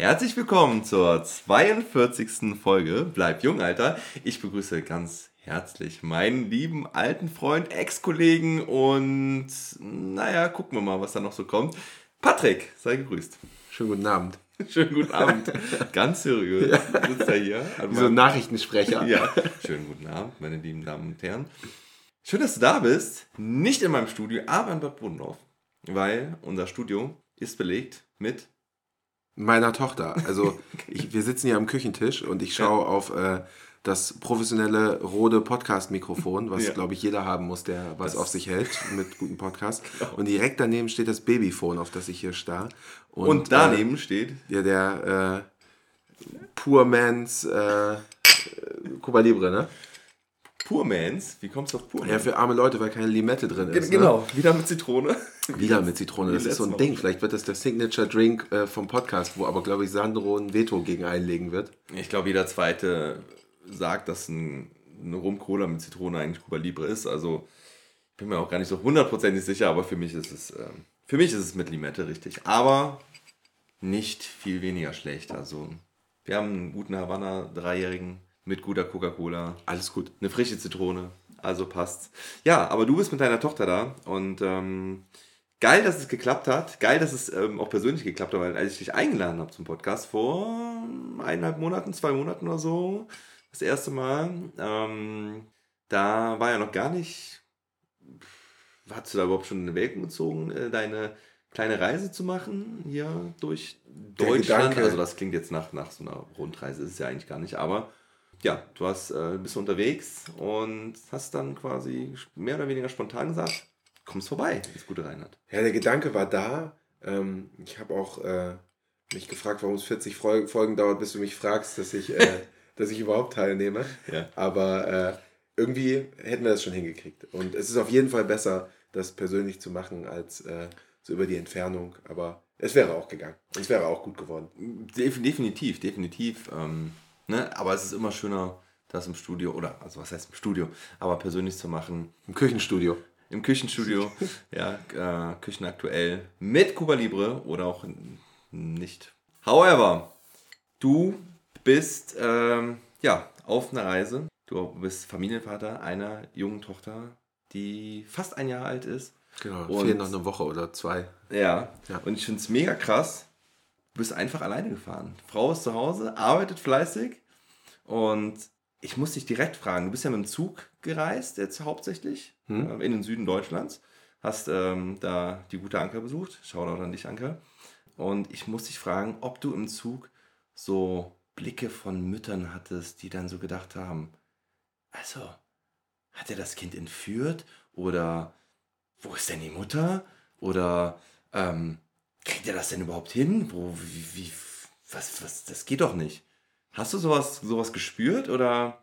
Herzlich willkommen zur 42. Folge Bleib jung, Alter. Ich begrüße ganz herzlich meinen lieben alten Freund, Ex-Kollegen und naja, gucken wir mal, was da noch so kommt. Patrick, sei gegrüßt. Schönen guten Abend. Schönen guten Abend. Ganz seriös ja. sitzt er hier. Wie so ein Nachrichtensprecher. Ja. Schönen guten Abend, meine lieben Damen und Herren. Schön, dass du da bist. Nicht in meinem Studio, aber in Bad Bodendorf. Weil unser Studio ist belegt mit meiner Tochter. Also ich, wir sitzen hier am Küchentisch und ich schaue ja. auf äh, das professionelle Rode Podcast-Mikrofon, was, ja. glaube ich, jeder haben muss, der was das auf sich hält mit guten Podcast. Genau. Und direkt daneben steht das Babyphone, auf das ich hier starr. Und, und daneben äh, steht? Ja, der äh, Poor Man's äh, Cuba Libre, ne? Poor Mans? Wie kommst du auf Poor Ja, für arme Leute, weil keine Limette drin ist. Ne? Genau, ne? wieder mit Zitrone. Wieder mit Zitrone, das ist so ein Ding. Vielleicht wird das der Signature Drink äh, vom Podcast, wo aber, glaube ich, Sandro ein Veto gegen einlegen wird. Ich glaube, jeder Zweite sagt, dass ein, eine Rum-Cola mit Zitrone eigentlich Cuba Libre ist. Also, ich bin mir auch gar nicht so hundertprozentig sicher, aber für mich ist es, äh, für mich ist es mit Limette richtig. Aber nicht viel weniger schlecht. Also, wir haben einen guten Havanna, dreijährigen mit guter Coca-Cola. Alles gut. Eine frische Zitrone. Also passt's. Ja, aber du bist mit deiner Tochter da und ähm, geil, dass es geklappt hat. Geil, dass es ähm, auch persönlich geklappt hat, weil als ich dich eingeladen habe zum Podcast vor eineinhalb Monaten, zwei Monaten oder so, das erste Mal, ähm, da war ja noch gar nicht. Hast du da überhaupt schon in Welken gezogen, äh, deine kleine Reise zu machen hier durch Deutschland? Also das klingt jetzt nach, nach so einer Rundreise, ist es ja eigentlich gar nicht, aber ja, du hast, äh, bist unterwegs und hast dann quasi mehr oder weniger spontan gesagt, kommst vorbei ins gute Rheinland. Ja, der Gedanke war da. Ähm, ich habe auch äh, mich gefragt, warum es 40 Folgen dauert, bis du mich fragst, dass ich, äh, dass ich überhaupt teilnehme. Ja. Aber äh, irgendwie hätten wir das schon hingekriegt. Und es ist auf jeden Fall besser, das persönlich zu machen, als äh, so über die Entfernung. Aber es wäre auch gegangen. Es wäre auch gut geworden. Definitiv, definitiv. Ähm Ne? Aber es ist immer schöner, das im Studio, oder also was heißt im Studio, aber persönlich zu machen. Im Küchenstudio. Im Küchenstudio, ja, äh, Küchen aktuell mit Cuba Libre oder auch nicht. However, du bist ähm, ja auf einer Reise. Du bist Familienvater einer jungen Tochter, die fast ein Jahr alt ist. Genau, und, fehlen noch eine Woche oder zwei. Ja, ja. und ich finde es mega krass, bist einfach alleine gefahren. Frau ist zu Hause, arbeitet fleißig und ich muss dich direkt fragen, du bist ja mit dem Zug gereist, jetzt hauptsächlich, hm? äh, in den Süden Deutschlands. Hast ähm, da die gute Anker besucht. Shoutout an dich, Anker. Und ich muss dich fragen, ob du im Zug so Blicke von Müttern hattest, die dann so gedacht haben, also, hat er das Kind entführt? Oder wo ist denn die Mutter? Oder ähm, kriegt er das denn überhaupt hin? Wo, wie, wie, was, was, das geht doch nicht. Hast du sowas, sowas gespürt oder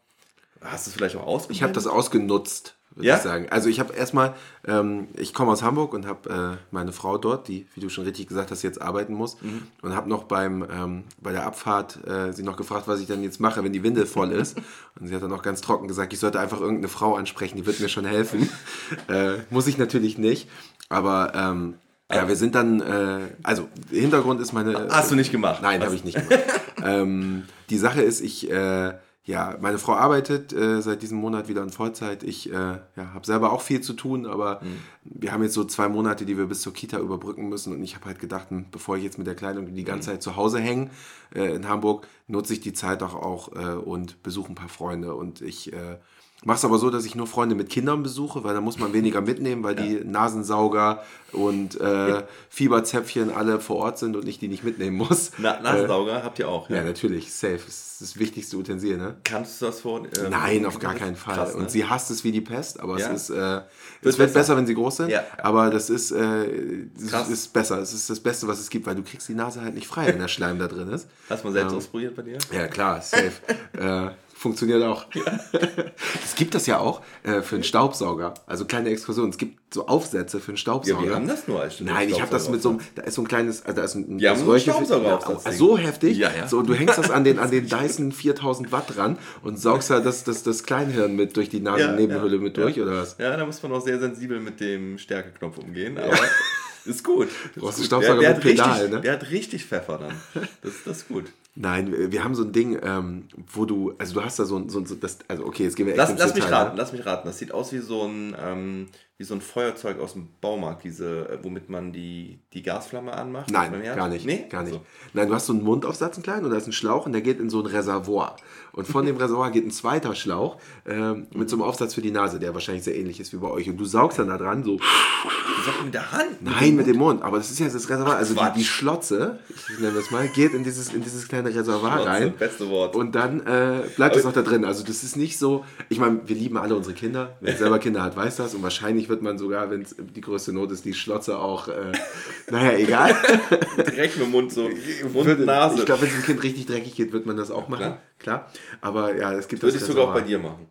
hast du es vielleicht auch ausgenutzt? Ich habe das ausgenutzt, würde ja? ich sagen. Also ich habe erstmal, ähm, ich komme aus Hamburg und habe äh, meine Frau dort, die, wie du schon richtig gesagt hast, jetzt arbeiten muss mhm. und habe noch beim, ähm, bei der Abfahrt äh, sie noch gefragt, was ich dann jetzt mache, wenn die Windel voll ist. und sie hat dann auch ganz trocken gesagt, ich sollte einfach irgendeine Frau ansprechen, die wird mir schon helfen. äh, muss ich natürlich nicht, aber... Ähm, ja, wir sind dann, äh, also Hintergrund ist meine. Hast du nicht gemacht? Nein, habe ich nicht gemacht. ähm, die Sache ist, ich, äh, ja, meine Frau arbeitet äh, seit diesem Monat wieder in Vollzeit. Ich äh, ja, habe selber auch viel zu tun, aber mhm. wir haben jetzt so zwei Monate, die wir bis zur Kita überbrücken müssen. Und ich habe halt gedacht, hm, bevor ich jetzt mit der Kleidung die ganze mhm. Zeit zu Hause hänge äh, in Hamburg, nutze ich die Zeit auch, auch äh, und besuche ein paar Freunde. Und ich äh, Mach's aber so, dass ich nur Freunde mit Kindern besuche, weil da muss man weniger mitnehmen, weil ja. die Nasensauger und äh, Fieberzäpfchen alle vor Ort sind und ich die nicht mitnehmen muss. Na, Nasensauger äh, habt ihr auch, ja? Ja, natürlich, safe. Das ist das wichtigste Utensil, ne? Kannst du das vor? Äh, Nein, auf gar keinen Fall. Krass, ne? Und sie hasst es wie die Pest, aber ja? es ist, äh, es wird besser. wenn sie groß sind, ja. aber das ist, äh, das ist besser. Es ist das Beste, was es gibt, weil du kriegst die Nase halt nicht frei, wenn der Schleim da drin ist. Hast du mal selbst ähm, ausprobiert bei dir? Ja, klar, safe. Funktioniert auch. Es gibt das ja auch äh, für einen Staubsauger. Also kleine Exkursionen. Es gibt so Aufsätze für einen Staubsauger. Ja, wir haben das nur als Nein, ich habe das mit so einem, da ist so ein kleines, also da ist ein, ja, ein Staubsauger ja, So heftig. Ja, ja. So, und du hängst das an den, an den Dyson 4000 Watt dran und saugst da das, das, das Kleinhirn mit durch die Nasennebenhülle ja, mit durch, oder was? Ja, da muss man auch sehr sensibel mit dem Stärkeknopf umgehen. Aber Ist gut. Du brauchst einen Staubsauger der, mit der, Pedal, hat richtig, ne? der hat richtig Pfeffer dann. Das, das ist gut. Nein, wir haben so ein Ding, ähm, wo du, also du hast da so ein, so ein so das, also okay, jetzt gehen wir echt Lass, ins lass mich raten, ne? lass mich raten. Das sieht aus wie so ein, ähm, wie so ein Feuerzeug aus dem Baumarkt, diese, äh, womit man die, die Gasflamme anmacht. Nein, gar nicht. Nee? Gar nicht. Also, Nein, du hast so einen Mundaufsatz, einen kleinen, und da ist ein Schlauch und der geht in so ein Reservoir. Und von dem Reservoir geht ein zweiter Schlauch ähm, mit so einem Aufsatz für die Nase, der wahrscheinlich sehr ähnlich ist wie bei euch. Und du saugst dann da dran, so, du sagst mit der Hand. nein, mit dem Mund. Aber das ist ja das Reservoir. Also die, die Schlotze, ich nenne das mal, geht in dieses, in dieses kleine Reservoir Schlotze, rein. beste Wort. Und dann äh, bleibt es noch da drin. Also das ist nicht so, ich meine, wir lieben alle unsere Kinder. Wer selber Kinder hat, weiß das. Und wahrscheinlich wird man sogar, wenn es die größte Not ist, die Schlotze auch, äh, naja, egal. Direkt mit dem Mund so. Mund, Würde- Nase. Ich glaube, wenn es dem Kind richtig dreckig geht, wird man das auch machen. Klar. Klar. Aber ja, es gibt Würde ich das sogar auch bei dir machen.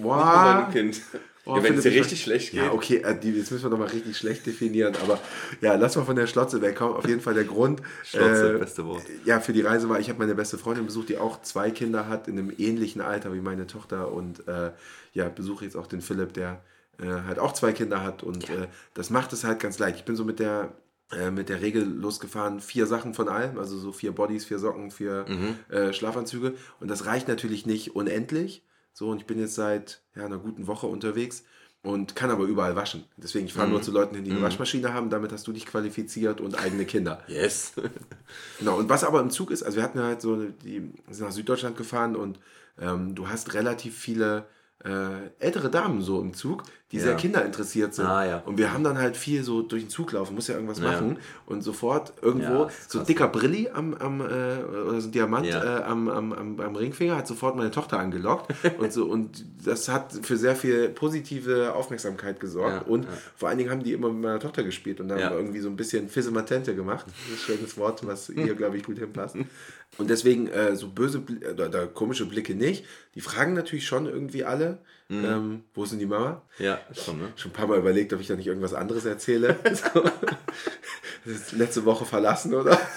Wow. Kind. Oh, ja, wenn es dir richtig schlecht geht. Ja, okay, äh, die, jetzt müssen wir nochmal richtig schlecht definieren. Aber ja, lass mal von der Schlotze wegkommen. Auf jeden Fall der Grund. Schlotze, äh, beste Wort. Ja, für die Reise war, ich habe meine beste Freundin besucht, die auch zwei Kinder hat, in einem ähnlichen Alter wie meine Tochter. Und äh, ja, besuche jetzt auch den Philipp, der äh, halt auch zwei Kinder hat. Und äh, das macht es halt ganz leicht. Ich bin so mit der äh, mit der Regel losgefahren, vier Sachen von allem, also so vier Bodies, vier Socken, vier äh, Schlafanzüge. Und das reicht natürlich nicht unendlich. So, und ich bin jetzt seit ja, einer guten Woche unterwegs und kann aber überall waschen. Deswegen, ich fahre nur zu Leuten hin, die eine Waschmaschine haben. Damit hast du dich qualifiziert und eigene Kinder. Yes. Genau, und was aber im Zug ist, also wir hatten halt so, die sind nach Süddeutschland gefahren und ähm, du hast relativ viele äh, ältere Damen so im Zug, die Ja. sehr kinderinteressiert sind. Ah, ja. Und wir haben dann halt viel so durch den Zug laufen, muss ja irgendwas Ja. machen und sofort irgendwo so ein dicker Brilli am, am äh, oder so ein Diamant äh, am, am, am, am Ringfinger hat sofort meine Tochter angelockt und so und das hat für sehr viel positive Aufmerksamkeit gesorgt und vor allen Dingen haben die immer mit meiner Tochter gespielt und dann haben wir irgendwie so ein bisschen Fissematente gemacht. Das ist ein schönes Wort, was ihr, glaube ich, gut hinpasst. Und deswegen äh, so böse Bl- oder, oder komische Blicke nicht. Die fragen natürlich schon irgendwie alle, Mhm. ähm, wo ist denn die Mama? Ja, schon, ne? Schon ein paar Mal überlegt, ob ich da nicht irgendwas anderes erzähle. letzte Woche verlassen, oder?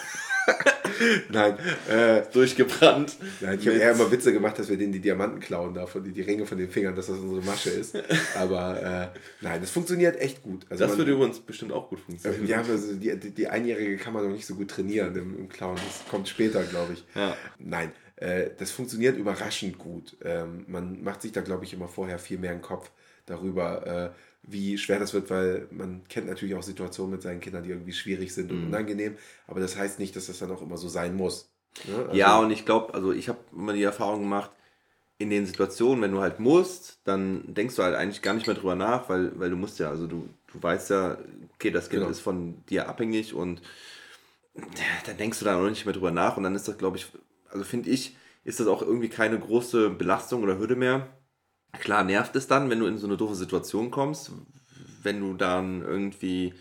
Nein, äh, Durchgebrannt. Nein, ich habe eher immer Witze gemacht, dass wir denen die Diamanten klauen davon, die, die Ringe von den Fingern, dass das unsere Masche ist. Aber äh, nein, das funktioniert echt gut. Also Das man- würde übrigens bestimmt auch gut funktionieren. ja, also die, die, die Einjährige kann man noch nicht so gut trainieren im, im Clown. Das kommt später, glaube ich. Ja. Nein, das funktioniert überraschend gut. Ähm, man macht sich da, glaube ich, immer vorher viel mehr einen Kopf darüber, äh, wie schwer das wird, weil man kennt natürlich auch Situationen mit seinen Kindern, die irgendwie schwierig sind Mhm. und unangenehm. Aber das heißt nicht, dass das dann auch immer so sein muss. Ne? Also- Ja, und ich glaube, also ich habe immer die Erfahrung gemacht, in den Situationen, wenn du halt musst, dann denkst du halt eigentlich gar nicht mehr drüber nach, weil, weil du musst ja, also du, du weißt ja, okay, das Kind Genau. ist von dir abhängig und dann denkst du da auch nicht mehr drüber nach und dann ist das, glaube ich, also finde ich, ist das auch irgendwie keine große Belastung oder Hürde mehr. Klar nervt es dann, wenn du in so eine doofe Situation kommst, wenn du dann irgendwie,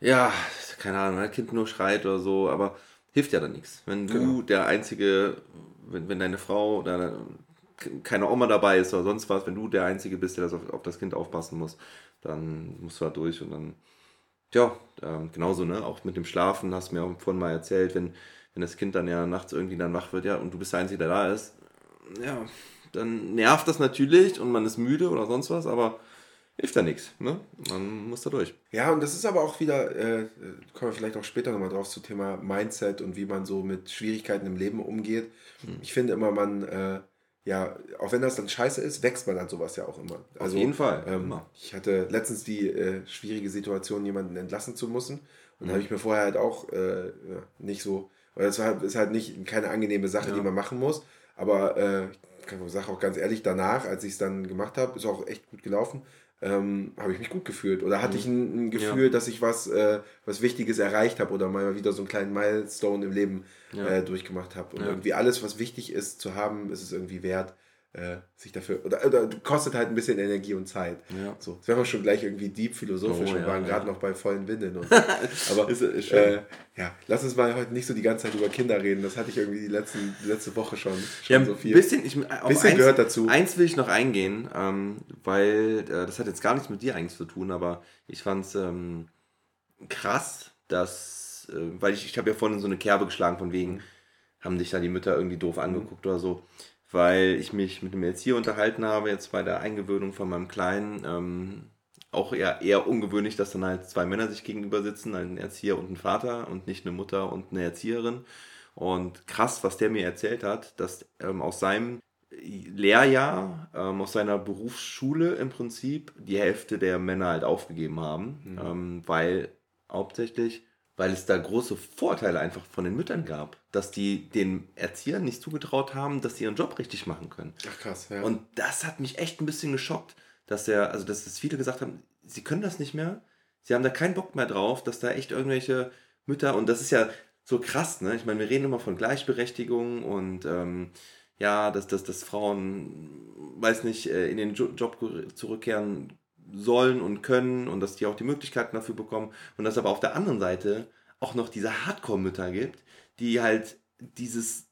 ja, keine Ahnung, ein Kind nur schreit oder so, aber hilft ja dann nichts. Wenn du Genau. der einzige, wenn, wenn deine Frau oder keine Oma dabei ist oder sonst was, wenn du der Einzige bist, der das auf, auf das Kind aufpassen muss, dann musst du da durch und dann, ja, ähm, genauso, ne, auch mit dem Schlafen, hast du mir auch vorhin mal erzählt, wenn, wenn das Kind dann ja nachts irgendwie dann wach wird, ja, und du bist der Einzige, der da ist, ja, dann nervt das natürlich und man ist müde oder sonst was, aber hilft ja nichts, ne, man muss da durch. Ja, und das ist aber auch wieder, äh, kommen wir vielleicht auch später nochmal drauf zu Thema Mindset und wie man so mit Schwierigkeiten im Leben umgeht. Hm. Ich finde immer, man, äh, ja, auch wenn das dann scheiße ist, wächst man an sowas ja auch immer. Also, jeden Fall, Ähm, immer. ich hatte letztens die äh, schwierige Situation, jemanden entlassen zu müssen. Und da Mhm. habe ich mir vorher halt auch äh, nicht so, weil das war, ist halt nicht keine angenehme Sache, Ja. die man machen muss. Aber äh, ich sage auch ganz ehrlich, danach, als ich es dann gemacht habe, ist auch echt gut gelaufen, ähm, habe ich mich gut gefühlt. Oder hatte ich ein, ein Gefühl, dass ich was, äh, was Wichtiges erreicht habe oder mal wieder so einen kleinen Milestone im Leben Ja. äh, durchgemacht habe. Und Ja. irgendwie alles, was wichtig ist zu haben, ist es irgendwie wert, äh, sich dafür, oder, oder kostet halt ein bisschen Energie und Zeit. Ja. So, jetzt werden wir schon gleich irgendwie deep philosophisch Oh, und ja, waren ja. gerade noch bei vollen Winden. Und. Aber Ist- ist äh, ja, lass uns mal heute nicht so die ganze Zeit über Kinder reden. Das hatte ich irgendwie die, letzten, die letzte Woche schon, schon Ja, ein so viel. bisschen, ich, Bisschen eins, gehört dazu. Eins will ich noch eingehen, ähm, weil äh, das hat jetzt gar nichts mit dir eigentlich zu tun, aber ich fand es ähm, krass, dass, äh, weil ich, ich habe ja vorhin in so eine Kerbe geschlagen von wegen, haben dich da die Mütter irgendwie doof angeguckt oder so, weil ich mich mit einem Erzieher unterhalten habe, jetzt bei der Eingewöhnung von meinem Kleinen, ähm, auch eher, eher ungewöhnlich, dass dann halt zwei Männer sich gegenüber sitzen, ein Erzieher und ein Vater und nicht eine Mutter und eine Erzieherin. Und krass, was der mir erzählt hat, dass ähm, aus seinem Lehrjahr, ähm, aus seiner Berufsschule im Prinzip, die Hälfte der Männer halt aufgegeben haben, mhm. ähm, weil hauptsächlich, weil es da große Vorteile einfach von den Müttern gab, dass die den Erziehern nicht zugetraut haben, dass sie ihren Job richtig machen können. Ach krass, ja. Und das hat mich echt ein bisschen geschockt, dass er, also dass es viele gesagt haben, sie können das nicht mehr, sie haben da keinen Bock mehr drauf, dass da echt irgendwelche Mütter, und das ist ja so krass, ne? Ich meine, wir reden immer von Gleichberechtigung und ähm, ja, dass, dass, dass Frauen, weiß nicht, äh, in den Job zurückkehren sollen und können und dass die auch die Möglichkeiten dafür bekommen und dass aber auf der anderen Seite auch noch diese Hardcore-Mütter gibt, die halt dieses,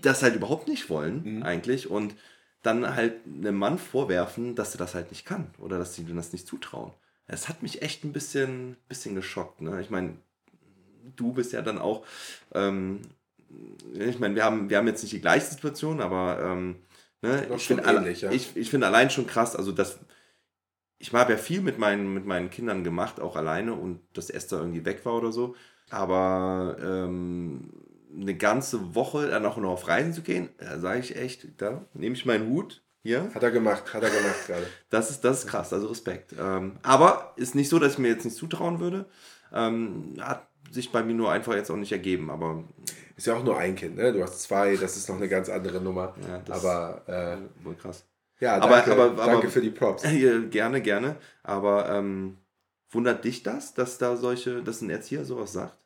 das halt überhaupt nicht wollen mhm. eigentlich und dann halt einem Mann vorwerfen, dass er das halt nicht kann oder dass sie das nicht zutrauen. Es hat mich echt ein bisschen, bisschen geschockt. Ne? Ich meine, du bist ja dann auch ähm, ich meine, wir haben, wir haben jetzt nicht die gleiche Situation, aber ähm, ne, ich finde ja. ich, ich find allein schon krass, also das, ich habe ja viel mit meinen, mit meinen Kindern gemacht, auch alleine und dass Esther irgendwie weg war oder so, aber ähm, eine ganze Woche dann auch noch auf Reisen zu gehen, da sage ich echt, da nehme ich meinen Hut hier. Hat er gemacht, hat er gemacht gerade. Das ist, das ist krass, also Respekt. Ähm, aber ist nicht so, dass ich mir jetzt nicht zutrauen würde. Ähm, hat sich bei mir nur einfach jetzt auch nicht ergeben, aber. Ist ja auch nur ein Kind, ne? Du hast zwei, das ist noch eine ganz andere Nummer. Ja, aber äh, wohl krass. Ja, danke, aber, aber, danke für die Props. Gerne, gerne. Aber ähm, wundert dich das, dass da solche, dass ein Erzieher sowas sagt?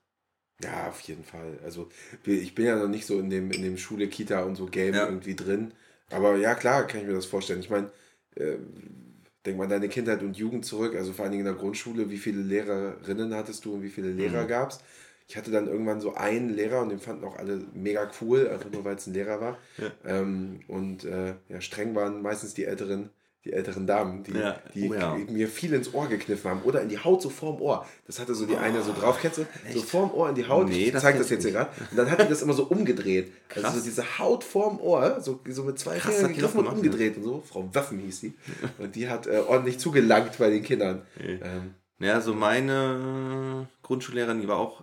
Ja, auf jeden Fall. Also ich bin ja noch nicht so in dem, in dem Schule, Kita und so Game ja. irgendwie drin. Aber ja, klar, kann ich mir das vorstellen. Ich meine, äh, denk mal an deine Kindheit und Jugend zurück, also vor allen Dingen in der Grundschule, wie viele Lehrerinnen hattest du und wie viele Lehrer mhm. gab es? Ich hatte dann irgendwann so einen Lehrer und den fanden auch alle mega cool, einfach nur weil es ein Lehrer war. Ja. Ähm, und äh, ja, streng waren meistens die älteren die älteren Damen, die, ja. die oh, mir viel ins Ohr gekniffen haben oder in die Haut so vorm Ohr. Das hatte so die oh, eine so drauf, kennst du? So vorm Ohr in die Haut. Nee, ich zeig das jetzt hier gerade. Und dann hat die das immer so umgedreht. Also Krass. Also so diese Haut vorm Ohr, so, so mit zwei Krass, Fingern gegriffen und umgedreht ja. und so. Frau Waffen hieß die. Und die hat äh, ordentlich zugelangt bei den Kindern. Okay. Ähm, ja, so meine Grundschullehrerin, die war auch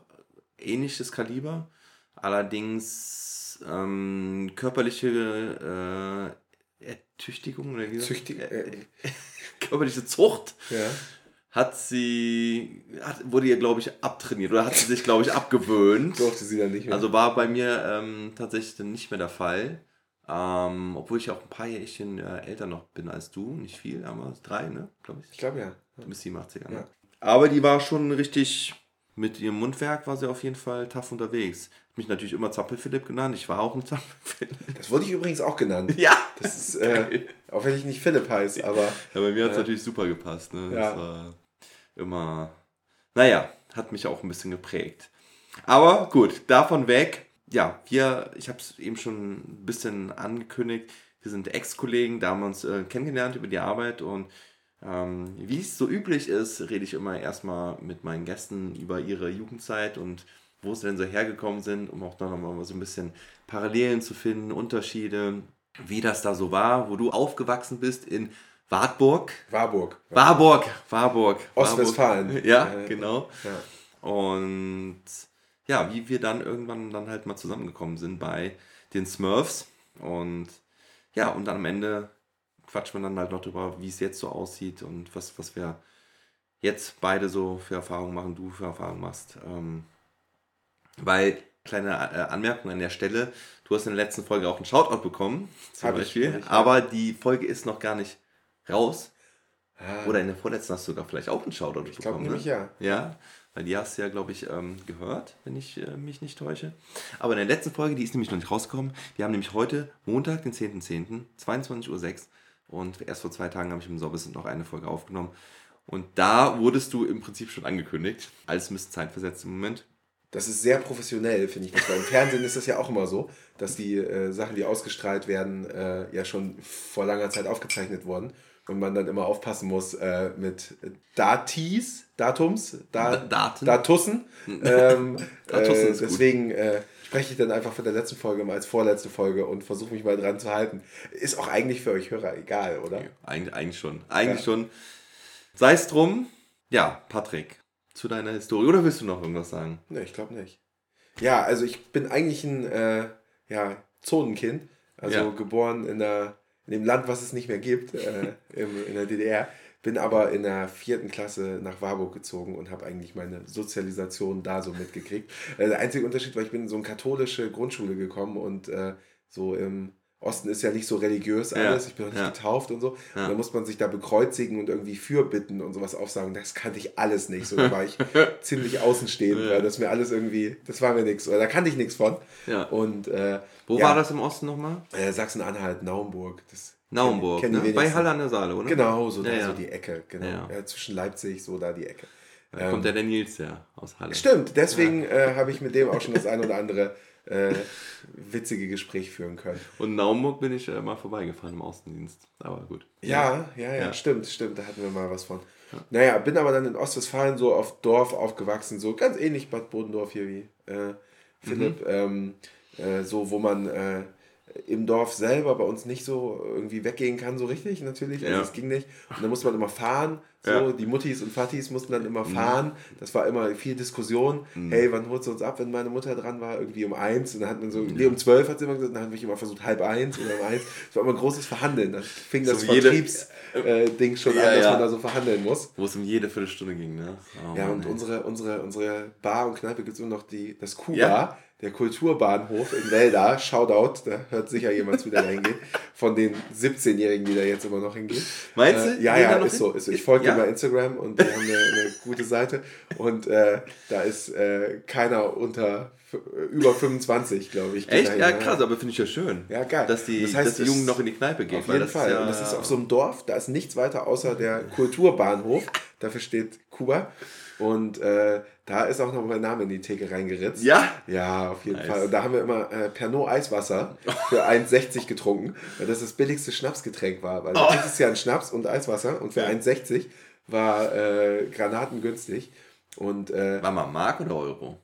ähnliches Kaliber. Allerdings ähm, körperliche äh, Ertüchtigung oder wie Züchtig äh, körperliche Zucht ja. hat sie, hat, wurde ihr, glaube ich, abtrainiert oder hat sie sich, glaube ich, abgewöhnt. Durfte sie dann nicht mehr. Also war bei mir ähm, tatsächlich dann nicht mehr der Fall. Ähm, obwohl ich auch ein paar Jährchen äh, älter noch bin als du. Nicht viel, aber drei, ne? Glaube ich. Ich glaube ja. Du bist 87er, ne? Ja. Aber die war schon richtig, mit ihrem Mundwerk war sie auf jeden Fall tough unterwegs mich natürlich immer Zappel-Philipp genannt. Ich war auch ein Zappel-Philipp. Das wurde ich übrigens auch genannt. Ja. Das ist, äh, auch wenn ich nicht Philipp heiße, aber. Ja, bei mir hat es äh, natürlich super gepasst. Ne? Ja. Das war immer. Naja, hat mich auch ein bisschen geprägt. Aber gut, davon weg. Ja, wir, ich habe es eben schon ein bisschen angekündigt. Wir sind Ex-Kollegen, da haben wir uns äh, kennengelernt über die Arbeit und ähm, wie es so üblich ist, rede ich immer erstmal mit meinen Gästen über ihre Jugendzeit und wo sie denn so hergekommen sind, um auch noch mal so ein bisschen Parallelen zu finden, Unterschiede, wie das da so war, wo du aufgewachsen bist in Wartburg. Warburg. Warburg, Warburg. Ostwestfalen. Ja, genau. Ja. Und ja, wie wir dann irgendwann dann halt mal zusammengekommen sind bei den Smurfs. Und ja, und dann am Ende quatschen wir dann halt noch darüber, wie es jetzt so aussieht und was, was wir jetzt beide so für Erfahrungen machen, du für Erfahrungen machst. Ähm, weil, kleine äh, Anmerkung an der Stelle, du hast in der letzten Folge auch einen Shoutout bekommen, zum Hab Beispiel. Ich, aber die Folge ist noch gar nicht raus. Ah. Oder in der vorletzten hast du sogar vielleicht auch einen Shoutout ich bekommen. Ich glaube nämlich ne? ja. Ja, weil die hast du ja, glaube ich, ähm, gehört, wenn ich äh, mich nicht täusche. Aber in der letzten Folge, die ist nämlich noch nicht rausgekommen. Wir haben nämlich heute, Montag, den 10.10., .10., 22.06 Uhr. Und erst vor zwei Tagen habe ich im Sorbis noch eine Folge aufgenommen. Und da wurdest du im Prinzip schon angekündigt. Alles ein bisschen zeitversetzt im Moment. Das ist sehr professionell, finde ich. Weil im Fernsehen ist das ja auch immer so, dass die äh, Sachen, die ausgestrahlt werden, äh, ja schon vor langer Zeit aufgezeichnet wurden. Und man dann immer aufpassen muss äh, mit Datis, Datums, da, Daten. Datussen. ähm, Datussen äh, deswegen äh, spreche ich dann einfach von der letzten Folge mal als vorletzte Folge und versuche mich mal dran zu halten. Ist auch eigentlich für euch Hörer egal, oder? Eig eigentlich schon. Eigentlich ja. schon. Sei es drum. Ja, Patrick, zu deiner Historie. Oder willst du noch irgendwas sagen? Ne, ich glaube nicht. Ja, also ich bin eigentlich ein äh, ja, Zonenkind. Also Ja. geboren in, der, in dem Land, was es nicht mehr gibt, äh, im, in der DDR. Bin aber in der vierten Klasse nach Warburg gezogen und habe eigentlich meine Sozialisation da so mitgekriegt. Äh, der einzige Unterschied war, ich bin in so eine katholische Grundschule gekommen und äh, so im Osten ist ja nicht so religiös Ja, alles. Ich bin noch nicht ja. getauft und so. Ja. Und dann muss man sich da bekreuzigen und irgendwie fürbitten und sowas aufsagen. Das kannte ich alles nicht. So da war ich ziemlich außenstehend, Ja. weil das mir alles irgendwie, das war mir nichts. Oder da kannte ich nichts von. Ja. Und äh, Wo ja, war das im Osten nochmal? Äh, Sachsen-Anhalt, Naumburg. Das Naumburg, kennen ne? Bei. Halle an der Saale, oder? Genau, so da Ja, ja. so die Ecke, genau. Ja. Ja, zwischen Leipzig, so da die Ecke. Da kommt ja der Nils ja aus Halle. Stimmt, deswegen äh, habe ich mit dem auch schon das ein oder andere äh, witzige Gespräch führen können. Und Naumburg bin ich äh, mal vorbeigefahren im Außendienst. Aber gut. Ja, ja, ja, Ja. stimmt, stimmt, da hatten wir mal was von. Naja, bin aber dann in Ostwestfalen so auf Dorf aufgewachsen, so ganz ähnlich Bad Bodendorf hier wie äh, Philipp, Mhm. ähm, äh, so wo man äh, im Dorf selber bei uns nicht so irgendwie weggehen kann, so richtig natürlich, also Ja. es ging nicht. Und dann musste man immer fahren, so Ja. Mhm. die Muttis und Fattis mussten dann immer fahren, das war immer viel Diskussion, hey, wann holst du uns ab, wenn meine Mutter dran war, irgendwie um eins und dann hat man so, nee, um zwölf hat sie immer gesagt, dann habe ich immer versucht, halb eins oder um eins, es war immer ein großes Verhandeln, dann fing das So Vertriebsding schon Ja, an, dass ja. man da so verhandeln muss. Wo es um jede Viertelstunde ging, ne? Oh, Ja, und ey. unsere, unsere, unsere Bar und Kneipe gibt es immer noch die, das Kuba, Ja. Der Kulturbahnhof in Welda. Shoutout, da hört sicher jemand zu, der da hingeht. Von den 17-Jährigen, die da jetzt immer noch hingehen. Meinst du? Äh, ja, ja, ist hin? so, ist so. Ich folge Ja? dir bei Instagram und die haben eine, eine gute Seite. Und äh, da ist äh, keiner unter f- über 25, glaube ich. geht Echt? dahin, Ja, krass, aber finde ich ja schön. Ja, geil. Dass die, Das heißt, dass die Jungen noch in die Kneipe gehen. Auf jeden Fall. Ja, und das ist auf so einem Dorf, da ist nichts weiter außer der Kulturbahnhof. Dafür steht Kuba. Und äh, da ist auch noch mein Name in die Theke reingeritzt. Ja? Ja, auf jeden Nice. Fall. Und da haben wir immer äh, Pernod Eiswasser für 1,60 getrunken, weil das das billigste Schnapsgetränk war. Weil Oh. das ist ja ein Schnaps und Eiswasser und für Ja. 1,60 war äh, Granaten günstig. Und äh, War mal Mark oder Euro?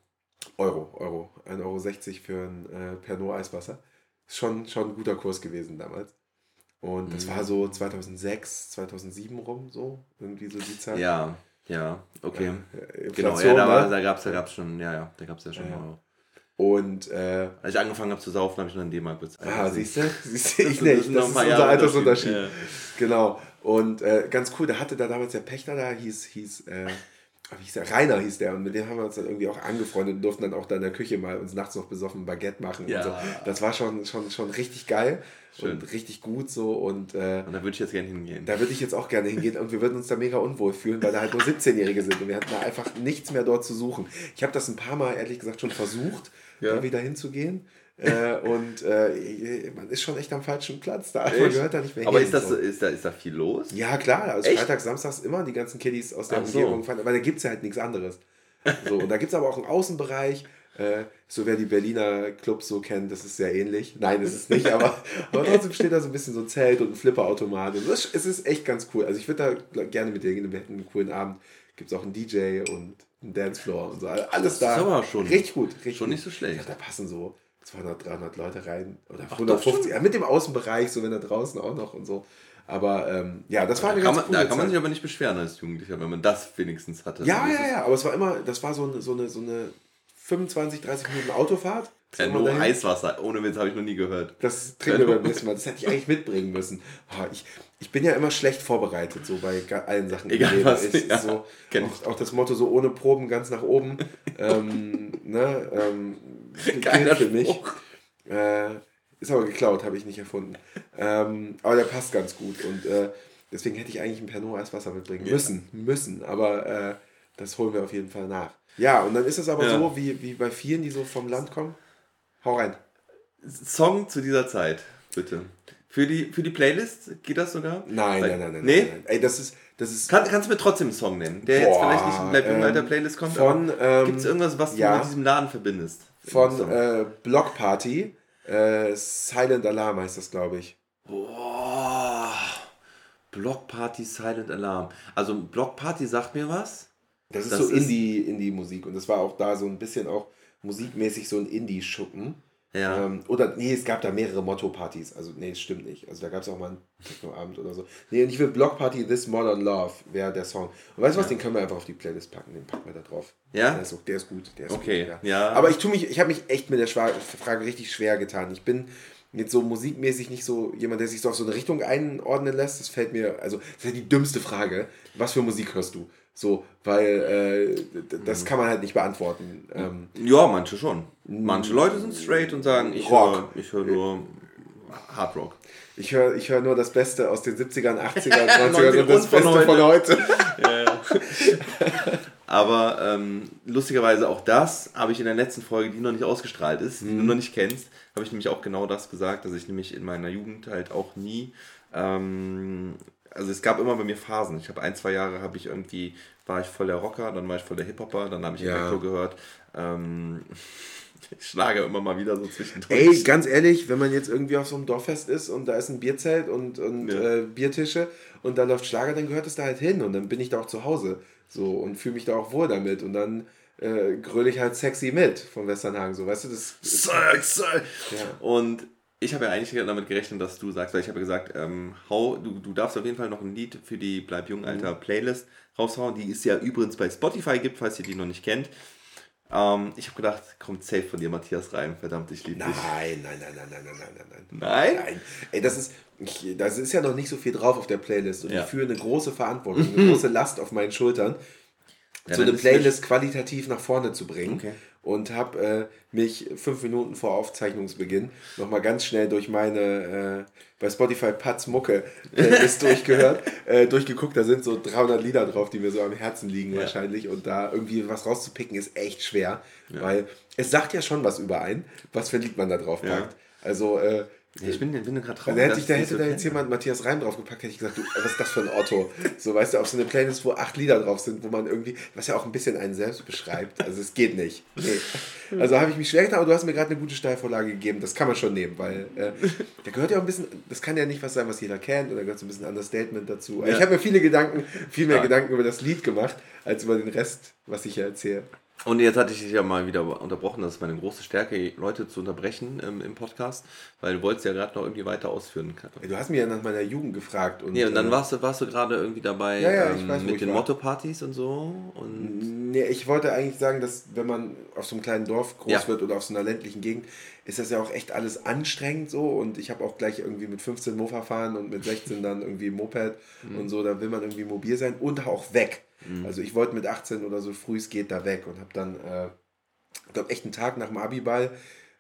Euro, Euro. 1,60 Euro für ein äh, Pernod Eiswasser. Ist schon, schon ein guter Kurs gewesen damals. Und das Mhm. war so 2006, 2007 rum, so. Irgendwie so die Zeit. Ja, ja, okay. Äh, Genau, ja, da, war, ne? da gab es da gab's schon, ja, ja, da gab es ja schon Ja, ja. Euro. Und, äh, Als ich angefangen habe zu saufen, habe ich noch einen D-Mark bezahlt. ah, Also, siehst du? Siehst du, ich ist- nicht. das sind Das ist unser Altersunterschied. Unterschied. Genau. Und äh, ganz cool, da hatte da damals der Pächter da, hieß, hieß, äh, wie hieß der? Rainer hieß der. Und mit dem haben wir uns dann irgendwie auch angefreundet und durften dann auch da in der Küche mal uns nachts noch besoffen Baguette machen Ja. so. Das war schon, schon, schon richtig geil Schön. und richtig gut so. Und äh, Und da würde ich jetzt gerne hingehen. da würde ich jetzt auch gerne hingehen und wir würden uns da mega unwohl fühlen, weil da halt nur 17-Jährige sind und wir hatten da einfach nichts mehr dort zu suchen. Ich habe das ein paar Mal ehrlich gesagt schon versucht, Ja. da wieder hinzugehen. Äh, und äh, man ist schon echt am falschen Platz da. Man gehört da nicht mehr Aber hin. ist, das, so. ist, da, ist da viel los? Ja, klar, also Echt? Freitag, Samstags immer die ganzen Kiddies aus der Ach so. Umgebung fahren, aber da gibt es ja halt nichts anderes. So, und da gibt es aber auch einen Außenbereich, äh, so wer die Berliner Clubs so kennt, das ist sehr ähnlich. Nein, das ist nicht, aber, aber trotzdem steht da so ein bisschen so ein Zelt und ein Flipperautomat. Und das, es ist echt ganz cool. Also ich würde da gerne mit dir gehen, wir hätten einen coolen Abend. Gibt es auch einen DJ und einen Dancefloor und so. Alles da. ist aber schon- richtig gut. Richtig schon gut. nicht so schlecht. Ja, da passen so 200, 300 Leute rein. Oder Ach, doch 150. schon? Ja, mit dem Außenbereich, so wenn da draußen auch noch und so. Aber ähm, ja, das war Da eine ganz man, da coole kann man Zeit. sich aber nicht beschweren als Jugendlicher, wenn man das wenigstens hatte. Ja, Also ja, ja, aber es war immer, das war so eine, so eine, so eine 25, 30 Minuten Autofahrt. Ja, wir nur dahin. Eiswasser, ohne Witz habe ich noch nie gehört. Das trinken wir beim nächsten Mal. Das hätte ich eigentlich mitbringen müssen. Ah, Ich, ich bin ja immer schlecht vorbereitet, so bei allen Sachen. Egal Leben. was, Ist ja, so, auch, auch das Motto so ohne Proben ganz nach oben. ähm, ne, ähm, gilt für mich. Äh, ist aber geklaut, habe ich nicht erfunden. Ähm, aber der passt ganz gut und äh, deswegen hätte ich eigentlich ein Pernod Eiswasser mitbringen Ja. müssen. Müssen, aber äh, das holen wir auf jeden Fall nach. Ja, und dann ist es aber Ja. so, wie, wie bei vielen, die so vom Land kommen. Hau rein. Song zu dieser Zeit, bitte. Für die, für die Playlist geht das sogar? Nein, Weil- nein, nein, nein, Nee? nein, nein. Ey, das ist, das ist Kann, kannst du mir trotzdem einen Song nennen, der jetzt Boah, vielleicht nicht in Bleib ähm, der Playlist kommt, von, ähm, gibt es irgendwas, was ja. du mit diesem Laden verbindest? von äh, Block Party. Äh, Silent Alarm heißt das, glaube ich. Boah. Block Party Silent Alarm. Also Block Party sagt mir was. Das ist Das so ist- Indie- Indie-Musik und das war auch da so ein bisschen auch musikmäßig so ein Indie-Schuppen. Ja. Ähm, oder, nee, es gab da mehrere Motto-Partys. Also, nee, das stimmt nicht. Also, da gab es auch mal einen Techno-Abend oder so. Nee, und ich will Blockparty This Modern Love wäre der Song. Und weißt du was, den können wir einfach auf die Playlist packen. Den packen wir da drauf. Ja? Der ist, der ist gut. Der ist Okay, gut, ja. Aber ich tue mich, ich habe mich echt mit der Frage richtig schwer getan. Ich bin jetzt so musikmäßig nicht so jemand, der sich so auf so eine Richtung einordnen lässt. Das fällt mir, also, das ist ja die dümmste Frage. Was für Musik hörst du? So, weil äh, d- Mhm. das kann man halt nicht beantworten. Ähm, Ja, manche schon. Manche Leute sind straight und sagen, ich höre höre nur Hard Rock. Ich höre ich hör nur das Beste aus den 70ern, 80ern, 90ern 90ern und das von Beste von heute. Aber ähm, lustigerweise auch das habe ich in der letzten Folge, die noch nicht ausgestrahlt ist, die du noch nicht kennst, habe ich nämlich auch genau das gesagt, dass ich nämlich in meiner Jugend halt auch nie, ähm, also es gab immer bei mir Phasen. Ich habe ein, zwei Jahre habe ich irgendwie, war ich voll der Rocker, dann war ich voll der Hip-Hopper, dann habe ich Ja. Elektro gehört. Ähm, ich schlage immer mal wieder so zwischendurch. Ey, ganz ehrlich, wenn man jetzt irgendwie auf so einem Dorffest ist und da ist ein Bierzelt und, und Ja. äh, Biertische und da läuft Schlager, dann gehört es da halt hin und dann bin ich da auch zu Hause so und fühle mich da auch wohl damit und dann äh, gröle ich halt sexy mit von Westernhagen, so weißt du, das Sex, Sex. Ja. Und ich habe ja eigentlich damit gerechnet, dass du sagst, weil ich habe ja gesagt, ähm, hau, du, du darfst auf jeden Fall noch ein Lied für die Bleib Jung Alter Playlist raushauen, die es ja übrigens bei Spotify gibt, falls ihr die noch nicht kennt. Ähm, ich habe gedacht, kommt safe von dir, Matthias Reim. Verdammt, ich liebe dich. Nein, nein, nein, nein, nein, nein, nein, nein, nein. Nein? Ey, das ist, ich, das ist ja noch nicht so viel drauf auf der Playlist und Ja. ich fühle eine große Verantwortung, eine große Last auf meinen Schultern, Ja, so eine ist Playlist qualitativ nach vorne zu bringen. Okay. Und habe äh, mich fünf Minuten vor Aufzeichnungsbeginn nochmal ganz schnell durch meine äh, bei Spotify Patz Mucke Playlist durchgehört, äh, durchgeguckt. Da sind so 300 Lieder drauf, die mir so am Herzen liegen Ja. wahrscheinlich. Und da irgendwie was rauszupicken ist echt schwer, weil es sagt ja schon was über ein, was für ein Lied man da drauf Ja. packt. Also äh, Ja, ich bin, bin gerade also traurig. hätte, ich, da hätte da jetzt jemand Matthias Reim draufgepackt, hätte ich gesagt, du, was ist das für ein Otto? So, weißt du, auf so eine Playlist, wo acht Lieder drauf sind, wo man irgendwie, was ja auch ein bisschen einen selbst beschreibt. Also es geht nicht. Nee. Also habe ich mich schwer getan, aber du hast mir gerade eine gute Steilvorlage gegeben. Das kann man schon nehmen, weil äh, da gehört ja auch ein bisschen, das kann ja nicht was sein, was jeder kennt, oder gehört so ein bisschen Understatement dazu. Ja. Ich habe mir viele Gedanken, viel mehr Ja. Gedanken über das Lied gemacht, als über den Rest, was ich hier erzähle. Und jetzt hatte ich dich ja mal wieder unterbrochen. Das ist meine große Stärke, Leute zu unterbrechen ähm, im Podcast, weil du wolltest ja gerade noch irgendwie weiter ausführen. Du hast mich ja nach meiner Jugend gefragt. Und, Nee, und dann äh, warst du, warst du gerade irgendwie dabei Ja, ja, ähm, weiß, mit den. Motto-Partys und so. Und Nee, ich wollte eigentlich sagen, dass wenn man auf so einem kleinen Dorf groß Ja. wird oder auf so einer ländlichen Gegend, ist das ja auch echt alles anstrengend so. Und ich habe auch gleich irgendwie mit 15 Mofa fahren und mit 16 dann irgendwie Moped Mhm. und so. Da will man irgendwie mobil sein und auch weg. Also ich wollte mit 18 oder so früh es geht da weg und habe dann, äh, ich glaube, echt einen Tag nach dem Abiball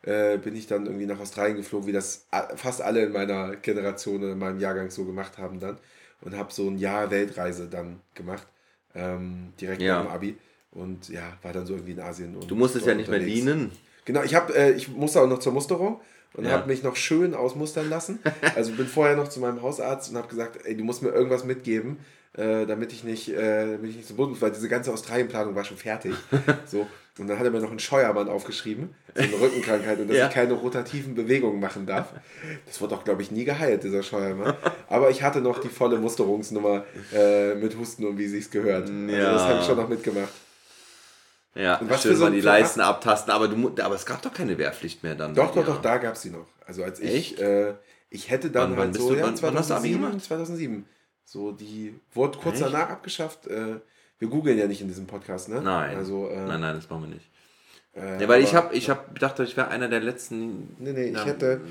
äh, bin ich dann irgendwie nach Australien geflogen, wie das fast alle in meiner Generation oder in meinem Jahrgang so gemacht haben dann. Und habe so ein Jahr Weltreise dann gemacht, ähm, direkt Ja. nach dem Abi. Und ja, war dann so irgendwie in Asien. Und du musstest ja nicht mehr unterwegs. dienen. Genau, ich, hab, äh, ich musste auch noch zur Musterung und Ja. habe mich noch schön ausmustern lassen. Also bin vorher noch zu meinem Hausarzt und habe gesagt, ey, du musst mir irgendwas mitgeben, äh, damit ich nicht, äh, damit ich nicht so bunt muss, weil diese ganze Australienplanung war schon fertig. so. Und dann hat er mir noch einen Scheuermann aufgeschrieben, so eine Rückenkrankheit und dass Ja. ich keine rotativen Bewegungen machen darf. Das wurde auch, glaube ich, nie geheilt, dieser Scheuermann. Aber ich hatte noch die volle Musterungsnummer äh, mit Husten und wie sich's gehört. Also Ja. das habe ich schon noch mitgemacht. Ja, Und was schön so- mal die Leisten abtasten, aber, du, aber es gab doch keine Wehrpflicht mehr dann. Doch, doch, doch, da gab es sie noch. Also als ich, äh, ich hätte dann Wann- wann halt bist so, du- ja, wann- wann hast du Abi 2007, gemacht? 2007. So, die wurde kurz Echt? danach abgeschafft. Äh, wir googeln ja nicht in diesem Podcast, ne? Nein. Also, äh, nein, nein, das machen wir nicht. Äh, Ja, weil ich aber- habe ich hab gedacht, ich wäre einer der letzten. Nee, nee, ich Ja, hätte.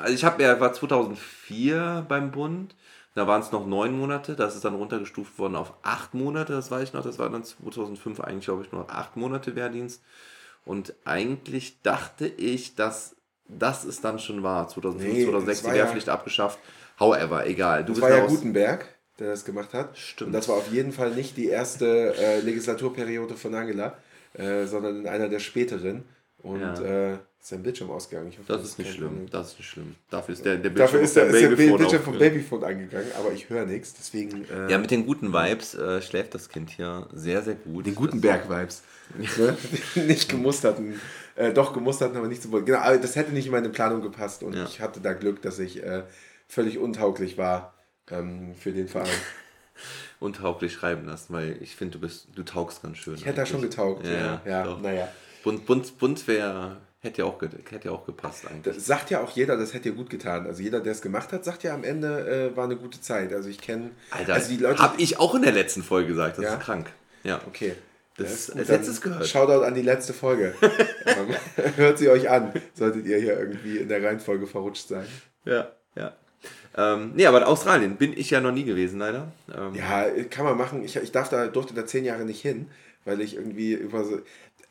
Also ich habe ja war 2004 beim Bund. Da waren es noch neun Monate. Das ist dann runtergestuft worden auf acht Monate. Das weiß ich noch. Das war dann 2005 eigentlich, glaube ich, nur acht Monate Wehrdienst. Und eigentlich dachte ich, dass das es dann schon war. 2005, Nee, 2006 das war die ja- Wehrpflicht abgeschafft. However, egal. Du Das bist war ja Gutenberg, der das gemacht hat. Stimmt. Und das war auf jeden Fall nicht die erste äh, Legislaturperiode von Angela, äh, sondern in einer der späteren. Und Ja. äh, sein Bildschirm ausgegangen. Hoffe, Das ist nicht schlimm. Das ist nicht schlimm. Dafür ist der, der Dafür auf ist der, der Babyphone Bildschirm vom Babyphone angegangen, aber ich höre nichts. Deswegen. Äh, Ja, mit den guten Vibes äh, schläft das Kind hier sehr, sehr gut. Den Gutenberg-Vibes. ne? nicht gemusterten, äh, doch gemusterten, aber nicht so wohl. Genau, das hätte nicht in meine Planung gepasst und Ja. ich hatte da Glück, dass ich äh, völlig untauglich war ähm, für den Verein. untauglich schreiben lassen, weil ich finde, du bist, du taugst ganz schön. Ich hätte da schon getaugt. Ja, Ja, ja, naja. Bunt, bunt, bunt wäre Hätte ja auch, hätte ja auch gepasst eigentlich. Das sagt ja auch jeder, das hätte dir gut getan. Also jeder, der es gemacht hat, sagt ja am Ende, äh, war eine gute Zeit. Also ich kenne... Alter, also die Leute, hab ich auch in der letzten Folge gesagt. Das ja? ist krank. Ja. Okay. Das als letztes gehört. Shoutout an die letzte Folge. Hört sie euch an, solltet ihr hier irgendwie in der Reihenfolge verrutscht sein. Ja, ja. Ähm, nee, aber in Australien bin ich ja noch nie gewesen, leider. Ähm, ja, kann man machen. Ich, ich darf da, durfte da zehn Jahre nicht hin, weil ich irgendwie über so,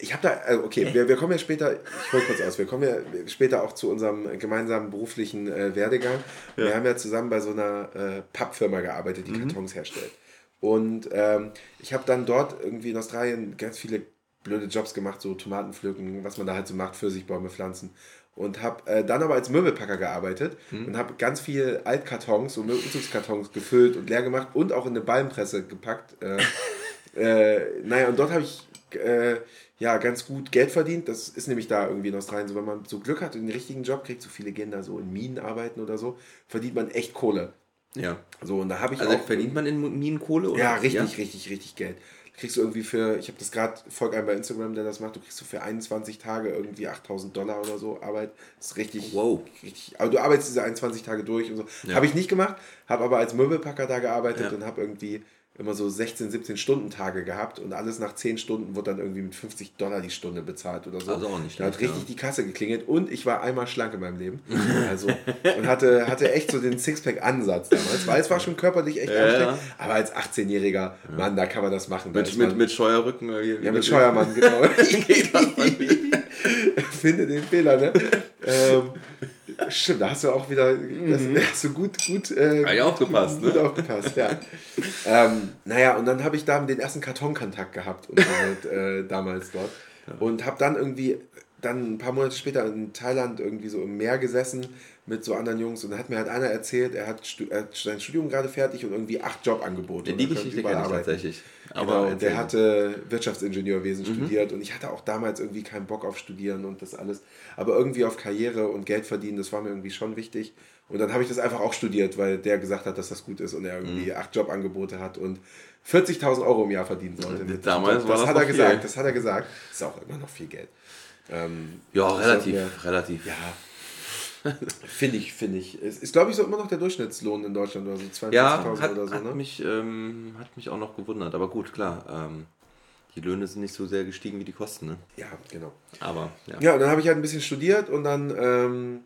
ich habe da, also okay, wir, wir kommen ja später, ich hole kurz aus, wir kommen ja später auch zu unserem gemeinsamen beruflichen äh, Werdegang. Ja. Wir haben ja zusammen bei so einer äh, Pappfirma gearbeitet, die mhm. Kartons herstellt. Und ähm, ich habe dann dort irgendwie in Australien ganz viele blöde Jobs gemacht, so Tomaten pflücken, was man da halt so macht, Pfirsichbäume pflanzen. Und habe äh, dann aber als Möbelpacker gearbeitet mhm. und habe ganz viel Altkartons, so Umzugskartons gefüllt und leer gemacht und auch in eine Ballenpresse gepackt. Äh, äh, naja, und dort habe ich äh, ja, ganz gut Geld verdient. Das ist nämlich da irgendwie in Australien so, wenn man so Glück hat und den richtigen Job kriegt, so viele gehen da so in Minen arbeiten oder so, verdient man echt Kohle. Ja. So, und da habe ich also auch. verdient man in Minen Kohle? Oder? Ja, richtig, ja? richtig, richtig Geld. Kriegst du irgendwie für, ich habe das gerade, folgt einem bei Instagram, der das macht, du kriegst du für 21 Tage irgendwie 8000 Dollar oder so Arbeit. Das ist richtig. Wow. Richtig, aber du arbeitest diese 21 Tage durch und so. Ja. Habe ich nicht gemacht, habe aber als Möbelpacker da gearbeitet ja. und habe irgendwie immer so 16, 17 Stunden Tage gehabt und alles nach 10 Stunden wurde dann irgendwie mit 50 Dollar die Stunde bezahlt oder so. Also auch nicht Da hat richtig ja. die Kasse geklingelt und ich war einmal schlank in meinem Leben. Also und hatte, hatte echt so den Sixpack-Ansatz damals, weil es war schon körperlich echt ja, anstrengend. Aber als 18-Jähriger, ja. Mann, da kann man das machen. Mit, mit, mit Scheuerrücken? Ja, mit Scheuermann, genau. Finde den Fehler, ne? ähm, Stimmt, da hast du auch wieder das, mhm. hast du gut, gut, äh, ja, aufgepasst, gut, ne? aufgepasst, ja. ähm, naja, und dann habe ich da den ersten Kartonkontakt gehabt und halt, äh, damals dort. Ja. Und habe dann irgendwie, dann ein paar Monate später in Thailand irgendwie so im Meer gesessen mit so anderen Jungs und da hat mir halt einer erzählt, er hat, er hat sein Studium gerade fertig und irgendwie acht Jobangebote. Die Geschichte kenne ich tatsächlich. Aber genau, der hatte Wirtschaftsingenieurwesen mhm. studiert und ich hatte auch damals irgendwie keinen Bock auf Studieren und das alles. Aber irgendwie auf Karriere und Geld verdienen, das war mir irgendwie schon wichtig. Und dann habe ich das einfach auch studiert, weil der gesagt hat, dass das gut ist und er irgendwie mhm. acht Jobangebote hat und 40.000 Euro im Jahr verdienen sollte. Damals das, war das hat er gesagt. Das hat er gesagt. Das ist auch immer noch viel Geld. Ähm, ja, relativ, relativ. Ja, finde ich, finde ich. Es ist, glaube ich, so immer noch der Durchschnittslohn in Deutschland oder so 42.000 ja, oder so. Hat, ne? mich, ähm, hat mich auch noch gewundert. Aber gut, klar. Ähm, die Löhne sind nicht so sehr gestiegen wie die Kosten, ne? Ja, genau. Aber, ja. Ja, und dann habe ich halt ein bisschen studiert und dann. Ähm,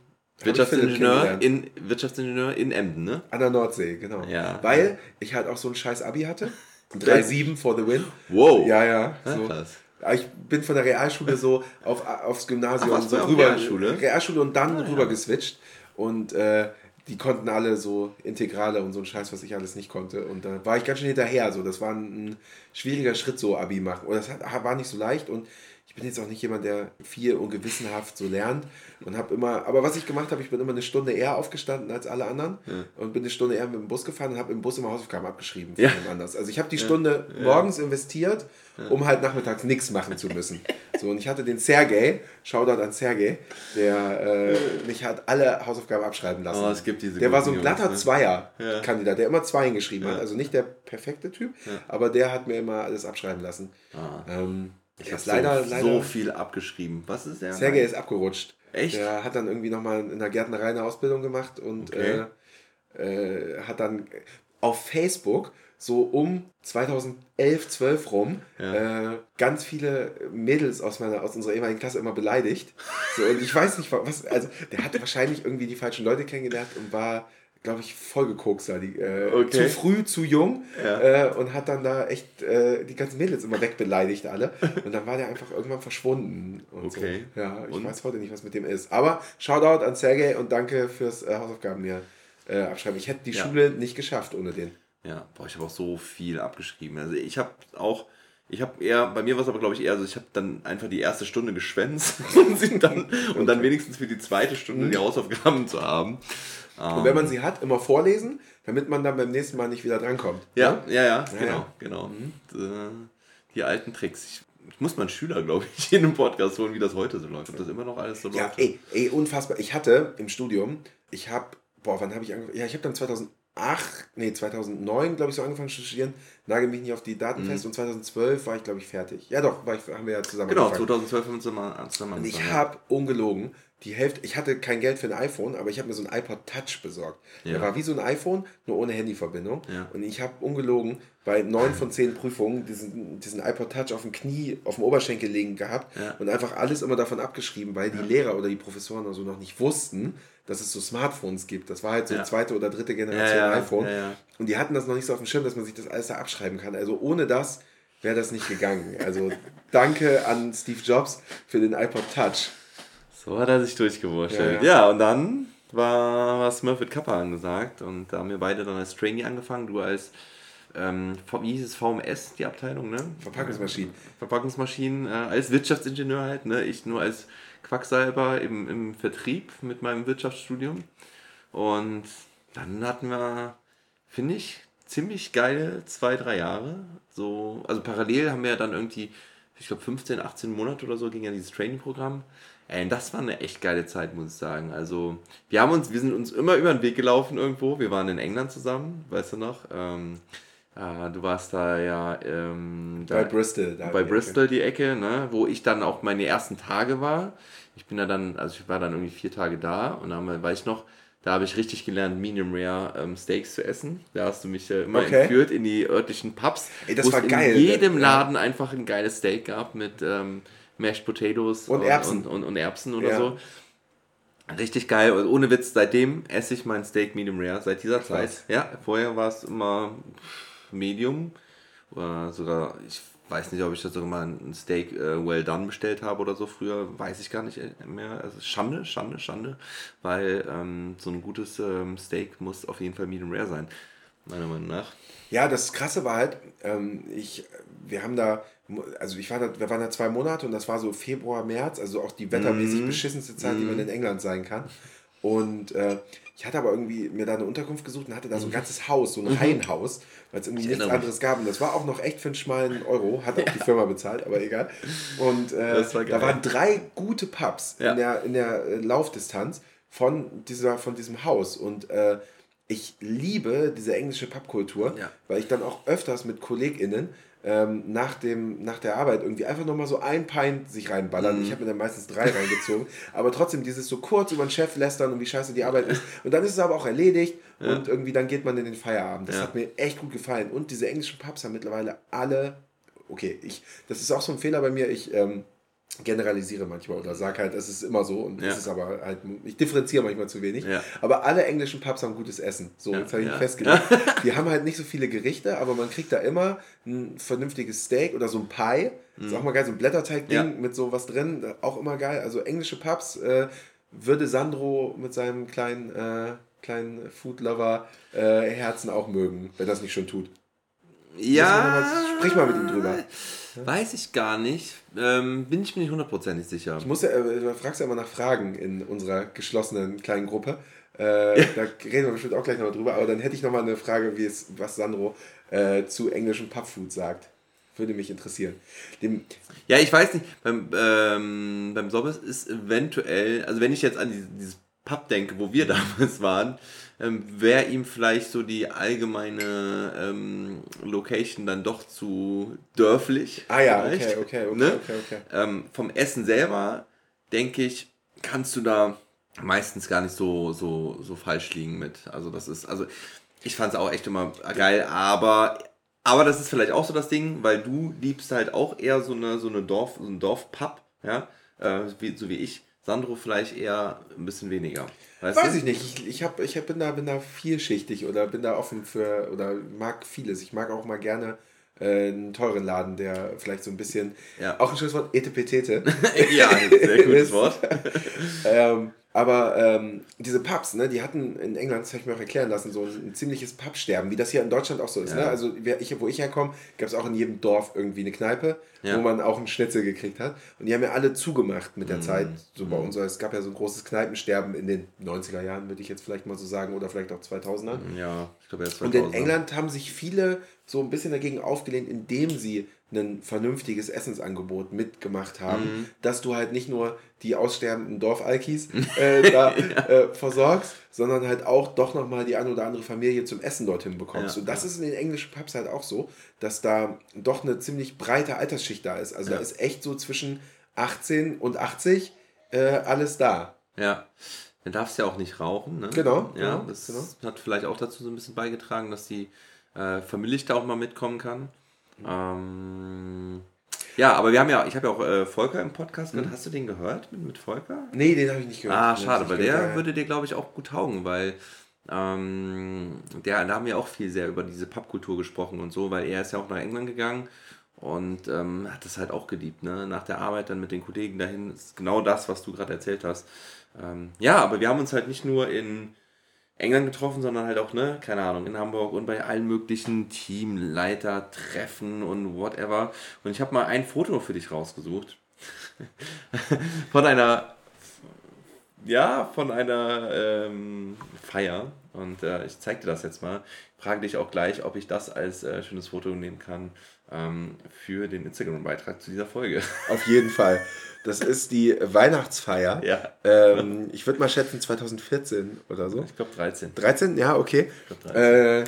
Wirtschaftsingenieur in, Wirtschaftsingenieur in Emden, ne? An der Nordsee, genau. Ja. Weil ich halt auch so ein scheiß Abi hatte. 3,7 for the win. Wow. Ja, ja. So. krass. Ich bin von der Realschule so auf, aufs Gymnasium Ach, so rüber. Realschule? Realschule und dann ah, rüber ja. geswitcht. Und äh, die konnten alle so Integrale und so ein Scheiß, was ich alles nicht konnte. Und da war ich ganz schön hinterher. So. Das war ein, ein schwieriger Schritt, so Abi machen. Und das hat, war nicht so leicht. Und ich bin jetzt auch nicht jemand, der viel und gewissenhaft so lernt und habe immer, aber was ich gemacht habe, ich bin immer eine Stunde eher aufgestanden als alle anderen ja. und bin eine Stunde eher mit dem Bus gefahren und habe im Bus immer Hausaufgaben abgeschrieben ja. anders. Also ich habe die Stunde ja. morgens investiert, um halt nachmittags nichts machen zu müssen. So und ich hatte den Sergej, Shoutout an Sergej, der äh, mich hat alle Hausaufgaben abschreiben lassen. Oh, es gibt diese der war so ein glatter ne? Zweier-Kandidat, der immer zwei hingeschrieben hat. Also nicht der perfekte Typ, aber der hat mir immer alles abschreiben lassen. Ah. Ähm, ich habe leider, so, leider so viel abgeschrieben. Was ist der? Sergej ist abgerutscht. Echt? Der hat dann irgendwie nochmal in der Gärtnerei eine Ausbildung gemacht und okay. äh, äh, hat dann auf Facebook so um 2011, 12 rum ja. äh, ganz viele Mädels aus meiner aus unserer ehemaligen Klasse immer beleidigt. So, und ich weiß nicht, was, also der hatte wahrscheinlich irgendwie die falschen Leute kennengelernt und war glaube ich, vollgekokst war. Die, äh, okay. Zu früh, zu jung ja. äh, und hat dann da echt äh, die ganzen Mädels immer wegbeleidigt alle. Und dann war der einfach irgendwann verschwunden. okay. So. Ja, ich und? weiß heute nicht, was mit dem ist. Aber Shoutout an Sergej und danke fürs äh, Hausaufgaben mir äh, abschreiben. Ich hätte die ja. Schule nicht geschafft ohne den. Ja, boah, ich habe auch so viel abgeschrieben. Also ich habe auch ich habe eher, bei mir war es aber glaube ich eher so, ich habe dann einfach die erste Stunde geschwänzt und, dann, und dann wenigstens für die zweite Stunde die mhm. Hausaufgaben zu haben. Und wenn man sie hat, immer vorlesen, damit man dann beim nächsten Mal nicht wieder drankommt. Ja, ja, ja, ja genau, ja. genau. Mhm. Die alten Tricks. Ich, ich muss meinen Schüler, glaube ich, in einem Podcast holen, wie das heute so läuft. Ob das immer noch alles so läuft. Ja, ey, ey, unfassbar. Ich hatte im Studium, ich habe, boah, wann habe ich angefangen? Ja, ich habe dann 2011 nee, 2009, glaube ich, so angefangen zu studieren. Nagel mich nicht auf die Daten mhm. fest. Und 2012 war ich, glaube ich, fertig. Ja, doch, ich, haben wir ja zusammen Genau, angefangen. 2012 haben wir zusammen, zusammen Und ich habe ungelogen die Hälfte, ich hatte kein Geld für ein iPhone, aber ich habe mir so ein iPod Touch besorgt. Ja. Der war wie so ein iPhone, nur ohne Handyverbindung. Ja. Und ich habe ungelogen bei neun von zehn Prüfungen diesen, diesen iPod Touch auf dem Knie, auf dem Oberschenkel liegen gehabt ja. und einfach alles immer davon abgeschrieben, weil die Lehrer oder die Professoren also noch nicht wussten, dass es so Smartphones gibt. Das war halt so zweite oder dritte Generation iPhone. Und die hatten das noch nicht so auf dem Schirm, dass man sich das alles da abschreiben kann. Also ohne das wäre das nicht gegangen. Also danke an Steve Jobs für den iPod Touch. So hat er sich durchgewurschtelt. Ja, ja. ja, und dann war, war Smurf mit Kappa angesagt und da haben wir beide dann als Trainee angefangen. Du als, ähm, wie hieß es, VMS, die Abteilung, ne? Verpackungsmaschinen. Verpackungsmaschinen, äh, als Wirtschaftsingenieur halt, ne? Ich nur als Quacksalber im, im Vertrieb mit meinem Wirtschaftsstudium. Und dann hatten wir, finde ich, ziemlich geile zwei, drei Jahre. So, also parallel haben wir dann irgendwie, ich glaube 15, 18 Monate oder so ging ja dieses Training-Programm. Ey, das war eine echt geile Zeit, muss ich sagen. Also, wir haben uns, wir sind uns immer über den Weg gelaufen irgendwo. Wir waren in England zusammen, weißt du noch? Ähm, äh, du warst da ja ähm, da, bei Bristol. bei die Bristol Ecke. die Ecke, ne? wo ich dann auch meine ersten Tage war. Ich bin da dann, also ich war dann irgendwie vier Tage da und dann war ich noch, da habe ich richtig gelernt, Medium Rare ähm, Steaks zu essen. Da hast du mich äh, immer okay. entführt in die örtlichen Pubs. Ey, das war geil. In jedem Laden ja. einfach ein geiles Steak gab mit ähm, Mashed Potatoes und, Erbsen. Und, und, und Erbsen oder ja. so. Richtig geil. Und ohne Witz, seitdem esse ich mein Steak Medium Rare, seit dieser Krass. Zeit. Ja, vorher war es immer Medium. Oder sogar, ich weiß nicht, ob ich das sogar mal ein Steak äh, well done bestellt habe oder so früher, weiß ich gar nicht mehr. Also Schande, Schande, Schande, weil ähm, so ein gutes ähm, Steak muss auf jeden Fall Medium Rare sein, meiner Meinung nach. Ja, das Krasse war halt, ähm, ich, wir haben da also ich war da, wir waren da zwei Monate und das war so Februar, März, also auch die wettermäßig mm. beschissenste Zeit, die man mhm. in England sein kann. Und äh, ich hatte aber irgendwie mir da eine Unterkunft gesucht und hatte da so ein mhm. ganzes Haus, so ein mhm. Reihenhaus, weil es irgendwie nichts anderes gab. Und das war auch noch echt für einen schmalen Euro, hat auch ja. die Firma bezahlt, aber egal. Und äh, war da waren drei gute Pubs ja. in der, in der äh, Laufdistanz von, dieser, von diesem Haus. Und äh, ich liebe diese englische Pubkultur, ja. weil ich dann auch öfters mit KollegInnen ähm, nach, dem, nach der Arbeit irgendwie einfach nochmal so ein Pint sich reinballern. Mhm. Ich habe mir dann meistens drei reingezogen. Aber trotzdem dieses so kurz über den Chef lästern und wie scheiße die Arbeit ist. Und dann ist es aber auch erledigt ja. und irgendwie dann geht man in den Feierabend. Das ja. hat mir echt gut gefallen. Und diese englischen Pubs haben mittlerweile alle, okay, ich, das ist auch so ein Fehler bei mir, ich... Ähm, generalisiere manchmal oder sage halt, es ist immer so und ja. es ist aber halt, ich differenziere manchmal zu wenig. Ja. Aber alle englischen Pubs haben gutes Essen. So, ja. jetzt habe ich ja. festgelegt. Die haben halt nicht so viele Gerichte, aber man kriegt da immer ein vernünftiges Steak oder so ein Pie. Mhm. Ist auch mal geil, so ein Blätterteig-Ding mit so was drin. Auch immer geil. Also englische Pubs äh, würde Sandro mit seinem kleinen, äh, kleinen Food-Lover-Herzen äh, auch mögen, wenn das nicht schon tut. Ja. Mal, sprich mal mit ihm drüber. Weiß ich gar nicht. Ähm, bin ich mir nicht hundertprozentig sicher. Ich muss ja, äh, du fragst ja immer nach Fragen in unserer geschlossenen kleinen Gruppe. Äh, da reden wir bestimmt auch gleich noch drüber. Aber dann hätte ich noch mal eine Frage, wie es, was Sandro äh, zu englischem Pubfood sagt. Würde mich interessieren. Dem ja, ich weiß nicht. Beim, ähm, beim Sobbes ist eventuell, also wenn ich jetzt an dieses, dieses Pub denke, wo wir damals waren, ähm, wäre ihm vielleicht so die allgemeine ähm, Location dann doch zu dörflich. Ah ja, okay, okay, okay, ne? okay, okay. Ähm, vom Essen selber, denke ich, kannst du da meistens gar nicht so, so, so falsch liegen mit. Also das ist, also ich fand es auch echt immer geil, aber aber das ist vielleicht auch so das Ding, weil du liebst halt auch eher so eine so eine Dorf so ein Dorfpub, ja, äh, wie, so wie ich. Sandro vielleicht eher ein bisschen weniger. Weißt Weiß du? ich nicht. Ich, ich, hab, ich hab, bin, da, bin da vielschichtig oder bin da offen für oder mag vieles. Ich mag auch mal gerne äh, einen teuren Laden, der vielleicht so ein bisschen. Ja. Auch ein schönes Wort, Etepetete. ja, ein sehr gutes Wort. ähm, aber ähm, diese Pubs, ne, die hatten in England, das habe ich mir auch erklären lassen, so ein, ein ziemliches Pubsterben, wie das hier in Deutschland auch so ist. Ne? Ja. Ne? Also ich, wo ich herkomme, gab es auch in jedem Dorf irgendwie eine Kneipe, ja. wo man auch einen Schnitzel gekriegt hat. Und die haben ja alle zugemacht mit der mhm. Zeit, so bei mhm. uns. Es gab ja so ein großes Kneipensterben in den 90er Jahren, würde ich jetzt vielleicht mal so sagen, oder vielleicht auch 2000er. Ja, ich glaube erst 2000 Und in England haben sich viele so ein bisschen dagegen aufgelehnt, indem sie ein vernünftiges Essensangebot mitgemacht haben, mhm. dass du halt nicht nur die aussterbenden Dorfalkis äh, da ja. äh, versorgst, sondern halt auch doch nochmal die eine oder andere Familie zum Essen dorthin bekommst. Ja, und das ja. ist in den englischen Pubs halt auch so, dass da doch eine ziemlich breite Altersschicht da ist. Also da ist echt so zwischen 18 und 80 äh, alles da. Ja. Du darfst ja auch nicht rauchen, ne? Genau. Ja, genau, das genau. hat vielleicht auch dazu so ein bisschen beigetragen, dass die äh, Familie da auch mal mitkommen kann. Ähm, ja, aber wir haben ja, ich habe ja auch äh, Volker im Podcast gehört. Mhm. Hast du den gehört mit, mit Volker? Nee, den habe ich nicht gehört. Ah, schade, aber der gehört, würde dir, glaube ich, auch gut taugen, weil ähm, der, da haben wir auch viel sehr über diese Pappkultur gesprochen und so, weil er ist ja auch nach England gegangen und ähm, hat das halt auch geliebt, ne? Nach der Arbeit dann mit den Kollegen dahin ist genau das, was du gerade erzählt hast. Ähm, ja, aber wir haben uns halt nicht nur in England getroffen, sondern halt auch, ne, keine Ahnung, in Hamburg und bei allen möglichen Teamleiter-Treffen und whatever. Und ich habe mal ein Foto für dich rausgesucht. von einer, ja, von einer ähm, Feier. Und äh, ich zeige dir das jetzt mal. Frage dich auch gleich, ob ich das als äh, schönes Foto nehmen kann ähm, für den Instagram-Beitrag zu dieser Folge. Auf jeden Fall. Das ist die Weihnachtsfeier. Ja. Ähm, ich würde mal schätzen 2014 oder so. Ich glaube 13. 13? Ja, okay. Ich 13. Äh,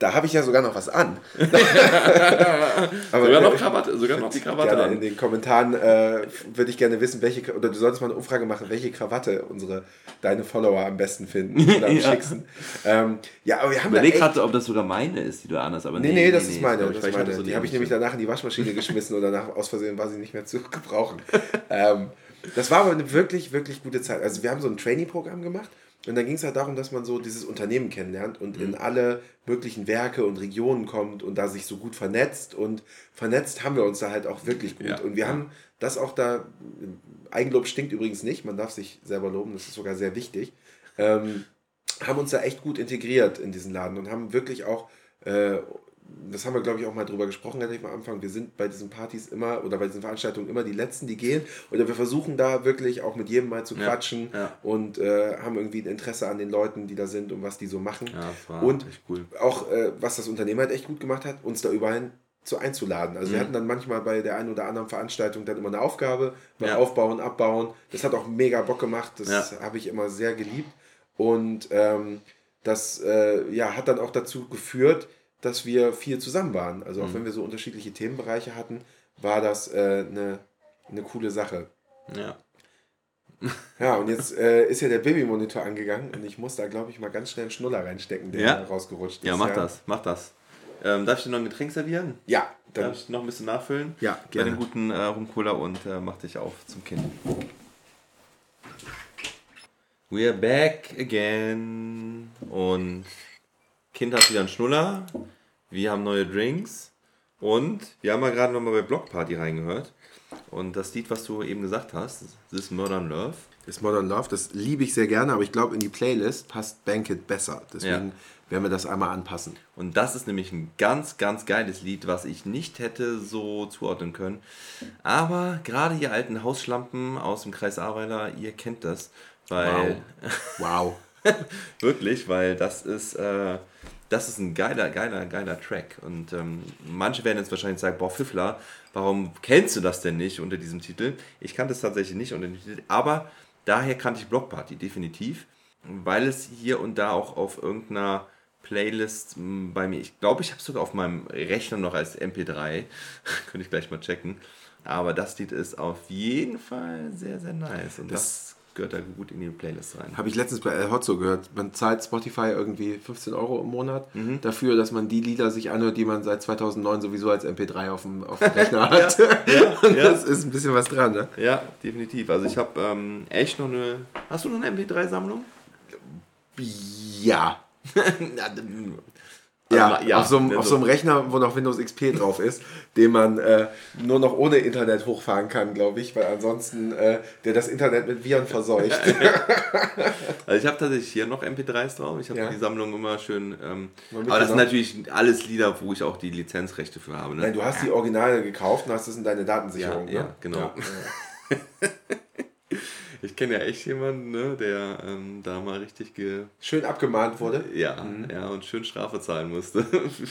da habe ich ja sogar noch was an. Aber, sogar noch Krawatte, sogar noch die Krawatte gerne an. In den Kommentaren äh, würde ich gerne wissen, welche, oder du solltest mal eine Umfrage machen, welche Krawatte unsere, deine Follower am besten finden oder am ja. schicksten. Ähm, ja, aber wir haben Überleg gerade, ob das sogar meine ist, die du anhast. Aber nee, nee, nee das nee, ist meine. Das, ist meine. So die habe ich nämlich danach in die Waschmaschine geschmissen oder nach, aus Versehen war sie nicht mehr zu gebrauchen. ähm, das war aber eine wirklich, wirklich gute Zeit. Also wir haben so ein Trainee-Programm gemacht und dann ging es halt darum, dass man so dieses Unternehmen kennenlernt und mhm. in alle möglichen Werke und Regionen kommt und da sich so gut vernetzt. Und vernetzt haben wir uns da halt auch wirklich gut. Ja. Und wir haben das auch da, Eigenlob stinkt übrigens nicht, man darf sich selber loben, das ist sogar sehr wichtig, ähm, haben uns da echt gut integriert in diesen Laden und haben wirklich auch äh, das haben wir, glaube ich, auch mal drüber gesprochen, relativ am Anfang. Wir sind bei diesen Partys immer oder bei diesen Veranstaltungen immer die Letzten, die gehen. Oder wir versuchen da wirklich auch mit jedem mal zu quatschen ja, ja. und äh, haben irgendwie ein Interesse an den Leuten, die da sind und was die so machen. Ja, und cool. auch, äh, was das Unternehmen halt echt gut gemacht hat, uns da überall zu einzuladen. Also mhm. wir hatten dann manchmal bei der einen oder anderen Veranstaltung dann immer eine Aufgabe beim Aufbauen, Abbauen. Das hat auch mega Bock gemacht. Das habe ich immer sehr geliebt. Und ähm, das äh, ja, hat dann auch dazu geführt, dass wir viel zusammen waren. Also auch mhm. wenn wir so unterschiedliche Themenbereiche hatten, war das äh, eine, eine coole Sache. Ja. Ja, und jetzt äh, ist ja der Babymonitor angegangen und ich muss da, glaube ich, mal ganz schnell einen Schnuller reinstecken, der ja. rausgerutscht ist. Ja, mach ja. das, mach das. Ähm, darf ich dir noch ein Getränk servieren? Ja. Dann darf ich noch ein bisschen nachfüllen? Ja, gerne. Bei den guten äh, Rumcola und äh, mach dich auf zum Kind. We're back again. Und Kind hat wieder einen Schnuller. Wir haben neue Drinks. Und wir haben ja gerade nochmal bei Blockparty reingehört. Und das Lied, was du eben gesagt hast, This Modern Love. This Modern Love, das liebe ich sehr gerne, aber ich glaube, in die Playlist passt Banquet besser. Deswegen ja. werden wir das einmal anpassen. Und das ist nämlich ein ganz, ganz geiles Lied, was ich nicht hätte so zuordnen können. Aber gerade ihr alten Hausschlampen aus dem Kreis Ahrweiler, ihr kennt das. Weil wow. wow. Wirklich, weil das ist. Äh, das ist ein geiler, geiler, geiler Track. Und ähm, manche werden jetzt wahrscheinlich sagen, boah, Pfiffler, warum kennst du das denn nicht unter diesem Titel? Ich kannte es tatsächlich nicht unter dem Titel, aber daher kannte ich Blockparty definitiv, weil es hier und da auch auf irgendeiner Playlist hm, bei mir, ich glaube, ich habe es sogar auf meinem Rechner noch als MP3, könnte ich gleich mal checken. Aber das Lied ist auf jeden Fall sehr, sehr nice. Und das, das gehört da gut in die Playlist rein. Habe ich letztens bei El Hotzo gehört. Man zahlt Spotify irgendwie 15 Euro im Monat mhm. dafür, dass man die Lieder sich anhört, die man seit 2009 sowieso als MP3 auf dem, auf dem Rechner hat. ja, ja, Und das ist ein bisschen was dran, ne? Ja, definitiv. Also ich habe ähm, echt noch eine... Hast du noch eine MP3-Sammlung? Ja. Ja, also, ja, auf, so einem, auf so einem Rechner, wo noch Windows XP drauf ist, den man äh, nur noch ohne Internet hochfahren kann, glaube ich, weil ansonsten äh, der das Internet mit Viren verseucht. also ich habe tatsächlich hier noch MP3s drauf. Ich habe ja. die Sammlung immer schön. Ähm, aber das sind natürlich alles Lieder, wo ich auch die Lizenzrechte für habe. Ne? Nein, du hast die Originale gekauft und hast es in deine Datensicherung. Ja, ne? ja genau. Ja. ich kenne ja echt jemanden, ne, der ähm, da mal richtig ge schön abgemahnt wurde. Ja, mhm. ja, und schön Strafe zahlen musste.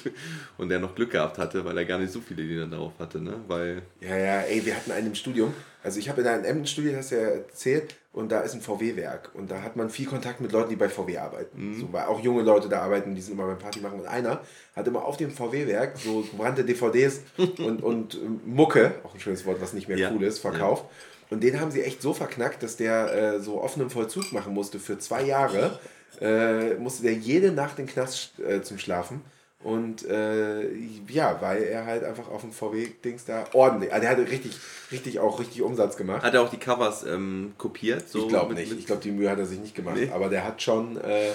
und der noch Glück gehabt hatte, weil er gar nicht so viele Lieder darauf hatte, ne? Weil. Ja, ja, ey, wir hatten einen im Studium. Also ich habe in einem Emden studiert, hast du ja erzählt, und da ist ein VW-Werk. Und da hat man viel Kontakt mit Leuten, die bei VW arbeiten. Mhm. So, weil auch junge Leute da arbeiten, die sind immer beim Party machen. Und einer hat immer auf dem VW-Werk so gebrannte DVDs und, und Mucke, auch ein schönes Wort, was nicht mehr ja. cool ist, verkauft. Ja. Und den haben sie echt so verknackt, dass der äh, so offenen Vollzug machen musste für zwei Jahre. Äh, musste der jede Nacht in den Knast äh, zum Schlafen. Und äh, ja, weil er halt einfach auf dem VW-Dings da ordentlich, also der hat richtig, richtig auch richtig Umsatz gemacht. Hat er auch die Covers ähm, kopiert? So ich glaube nicht. ich glaube, die Mühe hat er sich nicht gemacht. Nee. Aber der hat schon äh,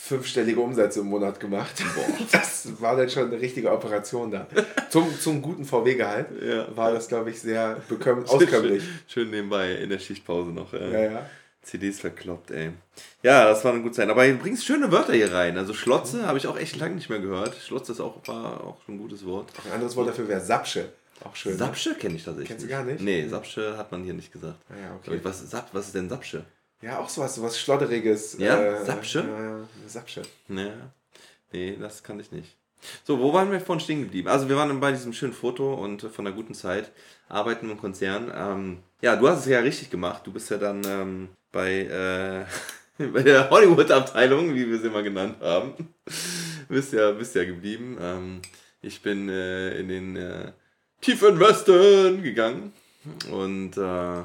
fünfstellige Umsätze im Monat gemacht. Boah. Das war dann schon eine richtige Operation da. Zum, zum guten VW-Gehalt ja. war das, glaube ich, sehr auskömmlich. Schön, schön, nebenbei in der Schichtpause noch. Äh. Ja, ja. CDs verkloppt, ey. Ja, das war eine gute Zeit. Aber du bringst schöne Wörter hier rein. Also Schlotze habe ich auch echt lange nicht mehr gehört. Schlotze ist auch, war auch schon ein gutes Wort. Auch ein anderes Wort dafür wäre Sapsche. Auch schön. Ne? Sapsche kenne ich tatsächlich. Kennst du gar nicht? Nee, Sapsche hat man hier nicht gesagt. Ah, ja, okay. was, was ist denn Sapsche? Ja, auch sowas, sowas Schlotteriges. Ja, äh, Sapsche? Ja, ja, Sapsche. Ja. Nee, das kann ich nicht. So, wo waren wir vorhin stehen geblieben? Also wir waren bei diesem schönen Foto und von einer guten Zeit, arbeiten im Konzern. Ähm, ja, du hast es ja richtig gemacht. Du bist ja dann ähm, bei, äh, bei der Hollywood-Abteilung, wie wir sie mal genannt haben, bist ja, bist ja geblieben. Ähm, ich bin äh, in den äh, tiefen Westen gegangen und äh,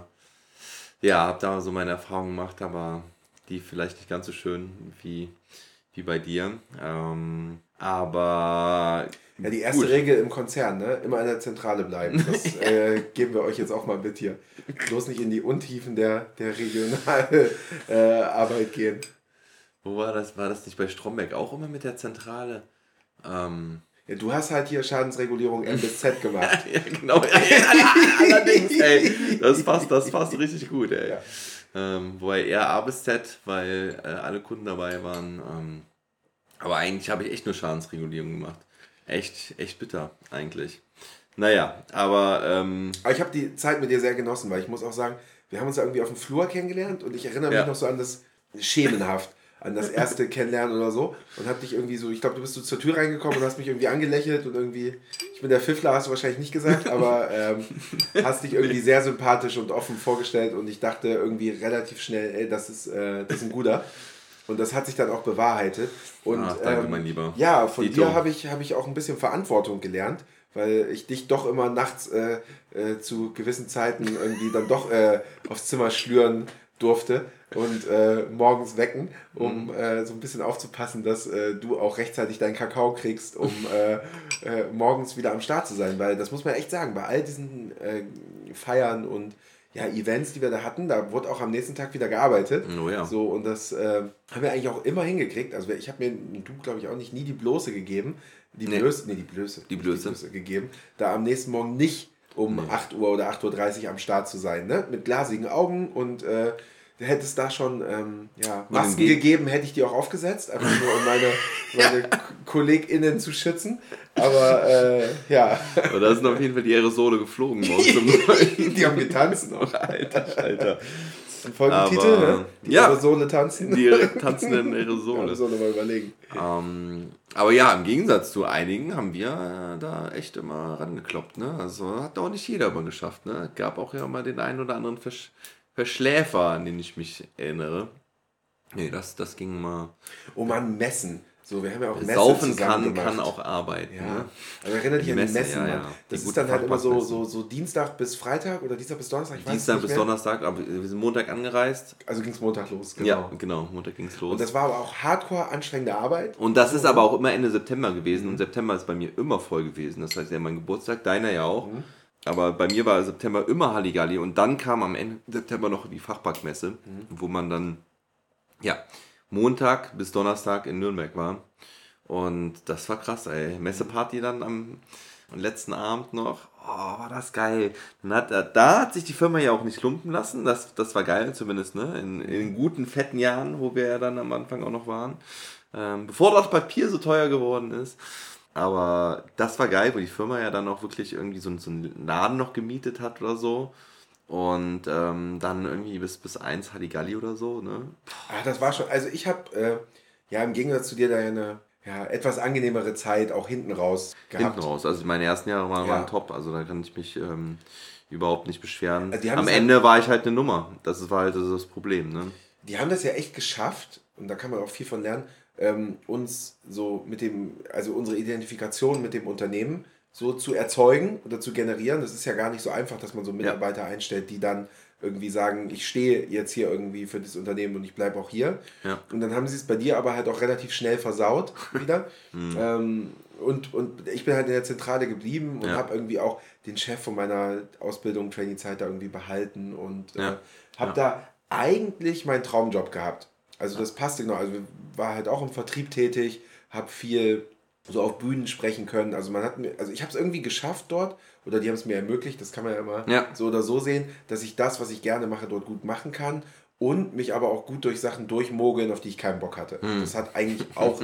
ja, habe da so meine Erfahrungen gemacht, aber die vielleicht nicht ganz so schön wie, wie bei dir. Ähm, aber ja, die erste Gut. Regel im Konzern, ne? Immer in der Zentrale bleiben. Das äh, geben wir euch jetzt auch mal mit hier. Bloß nicht in die Untiefen der, der Regionalarbeit äh, gehen. Wo war das? War das nicht bei Stromberg auch immer mit der Zentrale? Ähm. Ja, du hast halt hier Schadensregulierung M bis Z gemacht. ja, genau. Allerdings, ey. Das passt, das passt richtig gut, ey. Ja. Ähm, wobei eher A bis Z, weil äh, alle Kunden dabei waren. Ähm, aber eigentlich habe ich echt nur Schadensregulierung gemacht echt, echt bitter eigentlich. Naja, aber. Ähm, aber ich habe die Zeit mit dir sehr genossen, weil ich muss auch sagen, wir haben uns ja irgendwie auf dem Flur kennengelernt und ich erinnere ja. mich noch so an das schemenhaft, an das erste Kennenlernen oder so und hab dich irgendwie so, ich glaube, du bist so zur Tür reingekommen und hast mich irgendwie angelächelt und irgendwie, ich bin der Pfiffler, hast du wahrscheinlich nicht gesagt, aber ähm, hast dich irgendwie sehr sympathisch und offen vorgestellt und ich dachte irgendwie relativ schnell, ey, das ist, äh, das ist ein guter. Und das hat sich dann auch bewahrheitet. Und, Ach, danke, ähm, mein Lieber. Ja, von Dito. dir habe ich, hab ich auch ein bisschen Verantwortung gelernt, weil ich dich doch immer nachts äh, äh, zu gewissen Zeiten irgendwie dann doch äh, aufs Zimmer schlüren durfte und äh, morgens wecken, um mhm. äh, so ein bisschen aufzupassen, dass äh, du auch rechtzeitig deinen Kakao kriegst, um äh, äh, morgens wieder am Start zu sein. Weil das muss man echt sagen, bei all diesen äh, Feiern und ja, Events, die wir da hatten, da wurde auch am nächsten Tag wieder gearbeitet. Oh ja. So, und das haben wir eigentlich auch immer hingekriegt. Also ich habe mir, du glaube ich auch nicht, nie die Blöße gegeben. Die nee. Blöße, nee, die Blöße. Die Blöße. Die Blöße gegeben. Da am nächsten Morgen nicht um nee. 8 Uhr oder 8.30 Uhr am Start zu sein. Ne? Mit glasigen Augen und äh, hätte es da schon ähm, ja, Masken gegeben, hätte ich die auch aufgesetzt, einfach nur um meine, meine KollegInnen zu schützen. Aber äh, ja. Aber da sind auf jeden Fall die Aerosole geflogen die haben getanzt noch. Alter, Alter. Ein Folgentitel, ne? Die ja, Aerosole tanzen. Die tanzenden Aerosole. Ja, mal überlegen. Ähm, aber ja, im Gegensatz zu einigen haben wir da echt immer rangekloppt. Ne? Also hat auch nicht jeder immer geschafft. Ne? Es gab auch ja mal den einen oder anderen Fisch Verschläfer, an den ich mich erinnere. Nee, das, das ging mal. Oh man, Messen. So, wir haben ja auch Messen Saufen kann, kann auch arbeiten. Ja. Ne? Also erinnert dich an die Messen. Ja, ja. Das die ist dann halt immer so, so, so Dienstag bis Freitag oder Dienstag bis Donnerstag. Ich Dienstag bis mehr. Donnerstag, aber wir sind Montag angereist. Also ging es Montag los, genau. Ja, genau, Montag ging es los. Und das war aber auch hardcore anstrengende Arbeit. Und das ist aber auch immer Ende September gewesen. Und September ist bei mir immer voll gewesen. Das heißt ja mein Geburtstag, deiner ja auch. Mhm. Aber bei mir war September immer Halligalli und dann kam am Ende September noch die Fachparkmesse, mhm. wo man dann, ja, Montag bis Donnerstag in Nürnberg war. Und das war krass, ey. Messeparty dann am letzten Abend noch. Oh, war das geil. Hat, da hat sich die Firma ja auch nicht lumpen lassen. Das, das war geil, zumindest, ne? In, in guten, fetten Jahren, wo wir ja dann am Anfang auch noch waren. Ähm, bevor das Papier so teuer geworden ist. Aber das war geil, wo die Firma ja dann auch wirklich irgendwie so, so einen Laden noch gemietet hat oder so. Und ähm, dann irgendwie bis, bis 1 Halligalli oder so, ne? Ah, das war schon, also ich habe äh, ja im Gegensatz zu dir da eine ja, etwas angenehmere Zeit auch hinten raus gehabt. Hinten raus, also meine ersten Jahre waren, ja. waren top, also da kann ich mich ähm, überhaupt nicht beschweren. Also Am Ende halt, war ich halt eine Nummer, das war halt das Problem, ne? Die haben das ja echt geschafft, und da kann man auch viel von lernen, ähm, uns so mit dem, also unsere Identifikation mit dem Unternehmen so zu erzeugen oder zu generieren. Das ist ja gar nicht so einfach, dass man so Mitarbeiter ja. einstellt, die dann irgendwie sagen, ich stehe jetzt hier irgendwie für das Unternehmen und ich bleibe auch hier. Ja. Und dann haben sie es bei dir aber halt auch relativ schnell versaut wieder. mhm. ähm, und, und ich bin halt in der Zentrale geblieben und ja. habe irgendwie auch den Chef von meiner Ausbildung, Trainee-Zeit da irgendwie behalten und äh, habe da eigentlich meinen Traumjob gehabt. Also das passte genau. Also war halt auch im Vertrieb tätig, habe viel so auf Bühnen sprechen können. Also man hat mir, also ich habe es irgendwie geschafft dort, oder die haben es mir ermöglicht, das kann man ja immer ja. so oder so sehen, dass ich das, was ich gerne mache, dort gut machen kann und mich aber auch gut durch Sachen durchmogeln, auf die ich keinen Bock hatte. Hm. Das hat eigentlich auch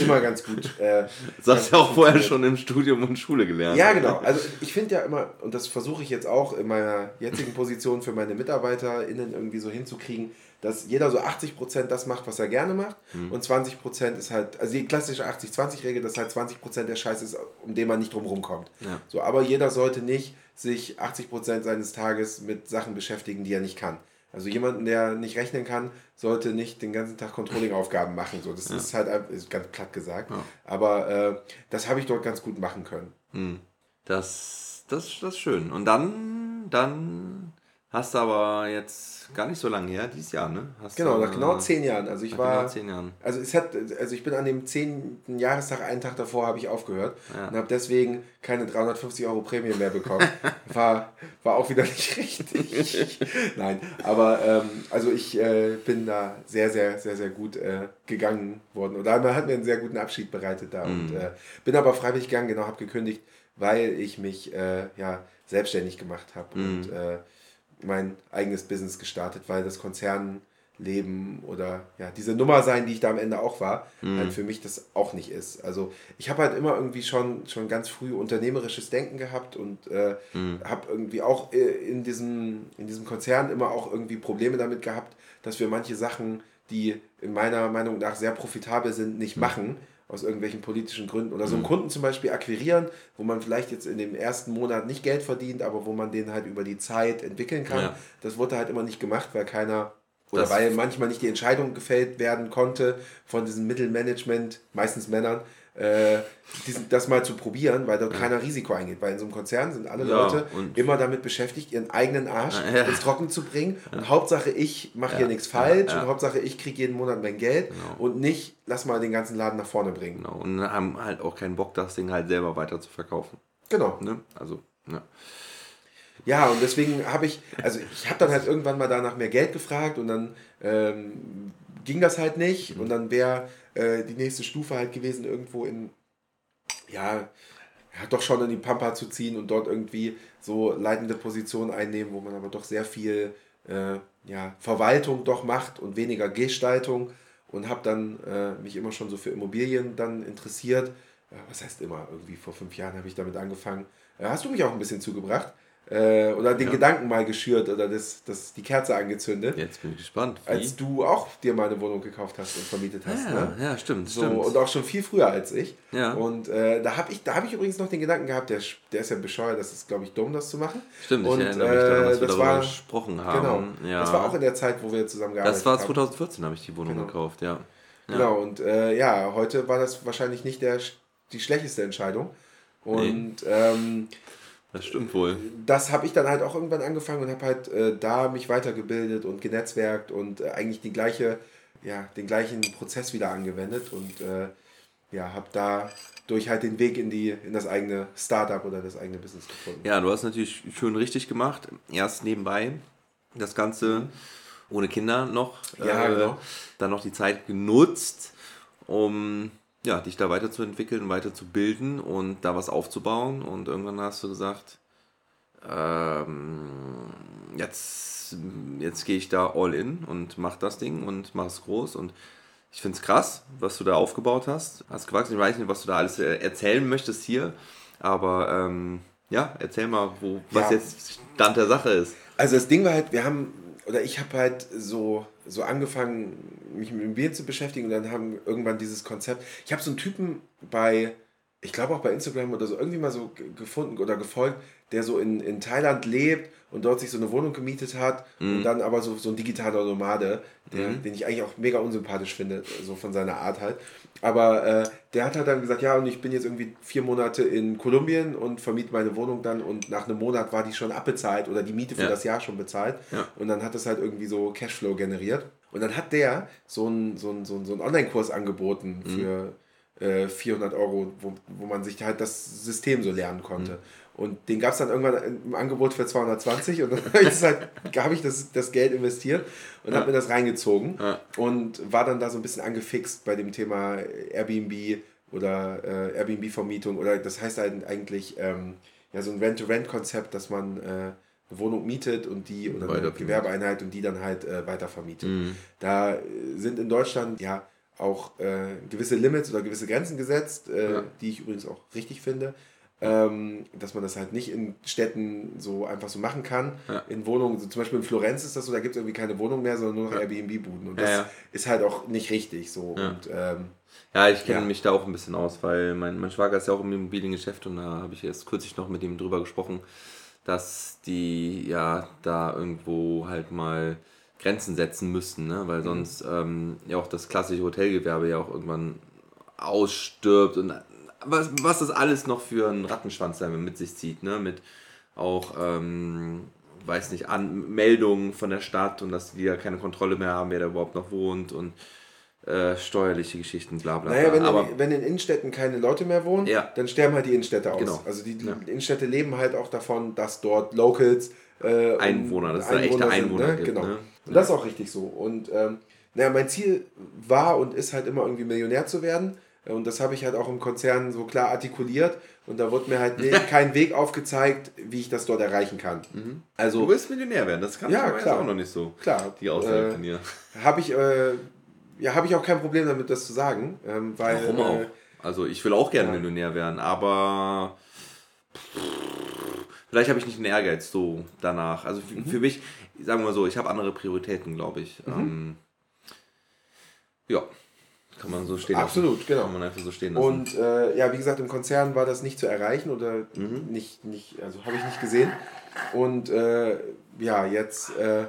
immer ganz gut. Äh, das hast du ja auch vorher schon im Studium und Schule gelernt. Ja, genau. Also ich finde ja immer, und das versuche ich jetzt auch in meiner jetzigen Position für meine MitarbeiterInnen irgendwie so hinzukriegen, dass jeder so 80% das macht, was er gerne macht mhm. und 20% ist halt, also die klassische 80-20-Regel, dass halt 20% der Scheiß ist, um den man nicht drum rumkommt. Ja. So, aber jeder sollte nicht sich 80% seines Tages mit Sachen beschäftigen, die er nicht kann. Also jemanden, der nicht rechnen kann, sollte nicht den ganzen Tag Controlling-Aufgaben machen. So, das ja. ist halt ist ganz platt gesagt. Ja. Aber äh, das habe ich dort ganz gut machen können. Mhm. Das, das, das ist schön. Und dann, dann hast du aber jetzt gar nicht so lange her, dieses Jahr, ne? Hast genau, nach genau zehn Jahren. Also ich war. Genau zehn Jahren. Also es hat, also ich bin an dem zehnten Jahrestag, einen Tag davor, habe ich aufgehört ja. und habe deswegen keine 350 Euro Prämie mehr bekommen. war, war auch wieder nicht richtig. Nein, aber ähm, also ich äh, bin da sehr, sehr, sehr, sehr gut äh, gegangen worden. Oder man hat mir einen sehr guten Abschied bereitet da. Mhm. Und äh, bin aber freiwillig gegangen, genau, habe gekündigt, weil ich mich äh, ja selbstständig gemacht habe. Mhm. Und äh, mein eigenes Business gestartet, weil das Konzernleben oder ja, diese Nummer sein, die ich da am Ende auch war, mhm. halt für mich das auch nicht ist. Also ich habe halt immer irgendwie schon, schon ganz früh unternehmerisches Denken gehabt und äh, mhm. habe irgendwie auch äh, in diesem, in diesem Konzern immer auch irgendwie Probleme damit gehabt, dass wir manche Sachen, die in meiner Meinung nach sehr profitabel sind, nicht mhm. machen aus irgendwelchen politischen Gründen. Oder so einen mhm. Kunden zum Beispiel akquirieren, wo man vielleicht jetzt in dem ersten Monat nicht Geld verdient, aber wo man den halt über die Zeit entwickeln kann. Ja. Das wurde halt immer nicht gemacht, weil keiner oder das weil manchmal nicht die Entscheidung gefällt werden konnte von diesem Mittelmanagement, meistens Männern, äh, diesen, das mal zu probieren, weil dort ja. keiner Risiko eingeht. Weil in so einem Konzern sind alle ja, Leute immer damit beschäftigt, ihren eigenen Arsch ja. ins Trocken zu bringen. Und Hauptsache ich mache hier nichts falsch und Hauptsache ich kriege jeden Monat mein Geld genau. und nicht lass mal den ganzen Laden nach vorne bringen. Genau. Und haben halt auch keinen Bock, das Ding halt selber weiter zu verkaufen. Genau. Ne? Also, ja. Ja, und deswegen habe ich, also ich habe dann halt irgendwann mal danach mehr Geld gefragt und dann ähm, ging das halt nicht. Mhm. Und dann wäre äh, die nächste Stufe halt gewesen, irgendwo in, ja, ja, doch schon in die Pampa zu ziehen und dort irgendwie so leitende Positionen einnehmen, wo man aber doch sehr viel äh, ja, Verwaltung doch macht und weniger Gestaltung und habe dann äh, mich immer schon so für Immobilien dann interessiert. Äh, was heißt immer? Irgendwie vor fünf Jahren habe ich damit angefangen. Äh, hast du mich auch ein bisschen zugebracht? Äh, oder den ja. Gedanken mal geschürt oder das, das, die Kerze angezündet. Jetzt bin ich gespannt. Wie? Als du auch dir mal eine Wohnung gekauft hast und vermietet hast. Ja, ne? ja stimmt, so, stimmt. Und auch schon viel früher als ich. Ja. Und äh, da habe ich, hab ich übrigens noch den Gedanken gehabt, der, der ist ja bescheuert, das ist, glaube ich, dumm, das zu machen. Stimmt, und, ich erinnere mich daran, dass wir darüber war, gesprochen haben. Genau, ja. das war auch in der Zeit, wo wir zusammen gearbeitet haben. Das war 2014, habe ich die Wohnung genau. gekauft, ja. Genau, und äh, ja, heute war das wahrscheinlich nicht der, die schlechteste Entscheidung. Und nee. ähm, das stimmt wohl. Das habe ich dann halt auch irgendwann angefangen und habe halt äh, da mich weitergebildet und genetzwerkt und äh, eigentlich die gleiche, ja, den gleichen Prozess wieder angewendet und äh, ja, habe da durch halt den Weg in, die, in das eigene Startup oder das eigene Business gefunden. Ja, du hast natürlich schön richtig gemacht. Erst nebenbei das Ganze ohne Kinder noch. Ja, äh, genau. Dann noch die Zeit genutzt, um ja, dich da weiterzuentwickeln, weiterzubilden und da was aufzubauen. Und irgendwann hast du gesagt, ähm, jetzt, jetzt gehe ich da all in und mach das Ding und mach es groß. Und ich finde es krass, was du da aufgebaut hast. Hast gewachsen. Ich weiß nicht, was du da alles erzählen möchtest hier, aber ähm, Ja, erzähl mal, wo, was ja. jetzt Stand der Sache ist. Also das Ding war halt, wir haben, oder ich habe halt so, so angefangen, mich mit dem Bier zu beschäftigen und dann haben irgendwann dieses Konzept. Ich habe so einen Typen bei, ich glaube auch bei Instagram oder so, irgendwie mal so gefunden oder gefolgt, der so in, in Thailand lebt und dort sich so eine Wohnung gemietet hat mhm. und dann aber so, so ein digitaler Nomade, der, mhm. den ich eigentlich auch mega unsympathisch finde, so von seiner Art halt. Aber äh, der hat halt dann gesagt, ja, und ich bin jetzt irgendwie vier Monate in Kolumbien und vermiete meine Wohnung dann und nach einem Monat war die schon abbezahlt oder die Miete für ja. das Jahr schon bezahlt. Ja. Und dann hat das halt irgendwie so Cashflow generiert. Und dann hat der so einen so so so einen Online-Kurs angeboten mhm. für äh, 400 Euro, wo, wo man sich halt das System so lernen konnte. Mhm. Und den gab es dann irgendwann im Angebot für 220 und dann habe ich, halt, hab ich das, das Geld investiert und ja. habe mir das reingezogen ja. und war dann da so ein bisschen angefixt bei dem Thema Airbnb oder äh, Airbnb-Vermietung oder das heißt halt eigentlich ähm, ja, so ein Rent-to-Rent-Konzept, dass man äh, eine Wohnung mietet und die oder eine Gewerbeeinheit und die dann halt äh, weitervermietet. Mhm. Da sind in Deutschland ja auch äh, gewisse Limits oder gewisse Grenzen gesetzt, äh, ja. die ich übrigens auch richtig finde ähm, dass man das halt nicht in Städten so einfach so machen kann. Ja. In Wohnungen, so zum Beispiel in Florenz ist das so, da gibt es irgendwie keine Wohnung mehr, sondern nur noch ja. Airbnb-Buden. Und das ja, ist halt auch nicht richtig so. Und, ähm, ja, ich kenne mich da auch ein bisschen aus, weil mein, mein Schwager ist ja auch im Immobiliengeschäft und da habe ich erst kürzlich noch mit ihm drüber gesprochen, dass die ja da irgendwo halt mal Grenzen setzen müssten, ne? weil mhm. sonst ähm, ja auch das klassische Hotelgewerbe ja auch irgendwann ausstirbt und was, was das alles noch für einen Rattenschwanz mit sich zieht, ne? Mit auch, ähm, weiß nicht, Anmeldungen von der Stadt und dass wir keine Kontrolle mehr haben, wer da überhaupt noch wohnt und äh, steuerliche Geschichten, bla bla. Naja, wenn, Aber, in, wenn in Innenstädten keine Leute mehr wohnen, ja. dann sterben halt die Innenstädte aus. Genau. Also die, die ja. Innenstädte leben halt auch davon, dass dort Locals äh, Einwohner, das ist Einwohner echte Einwohner sind, ne? gibt, Genau. Ne? Und das ist auch richtig so. Und ähm, naja, mein Ziel war und ist halt immer irgendwie Millionär zu werden. Und das habe ich halt auch im Konzern so klar artikuliert. Und da wurde mir halt kein Weg aufgezeigt, wie ich das dort erreichen kann. Mhm. Also, du willst Millionär werden, das kann ja, klar. auch noch nicht so. Klar. Die Aussage äh, von dir. Habe ich, äh, ja, hab ich auch kein Problem damit, das zu sagen. Ähm, weil, Warum äh, auch? Also ich will auch gerne ja. Millionär werden, aber vielleicht habe ich nicht den Ehrgeiz so danach. Also für, mhm. für mich, sagen wir mal so, ich habe andere Prioritäten, glaube ich. Mhm. Ähm, ja. Kann man so stehen Absolut, lassen. genau. Kann man einfach so stehen lassen. Und äh, ja, wie gesagt, im Konzern war das nicht zu erreichen oder mhm. nicht, nicht, also habe ich nicht gesehen. Und äh, ja, jetzt äh,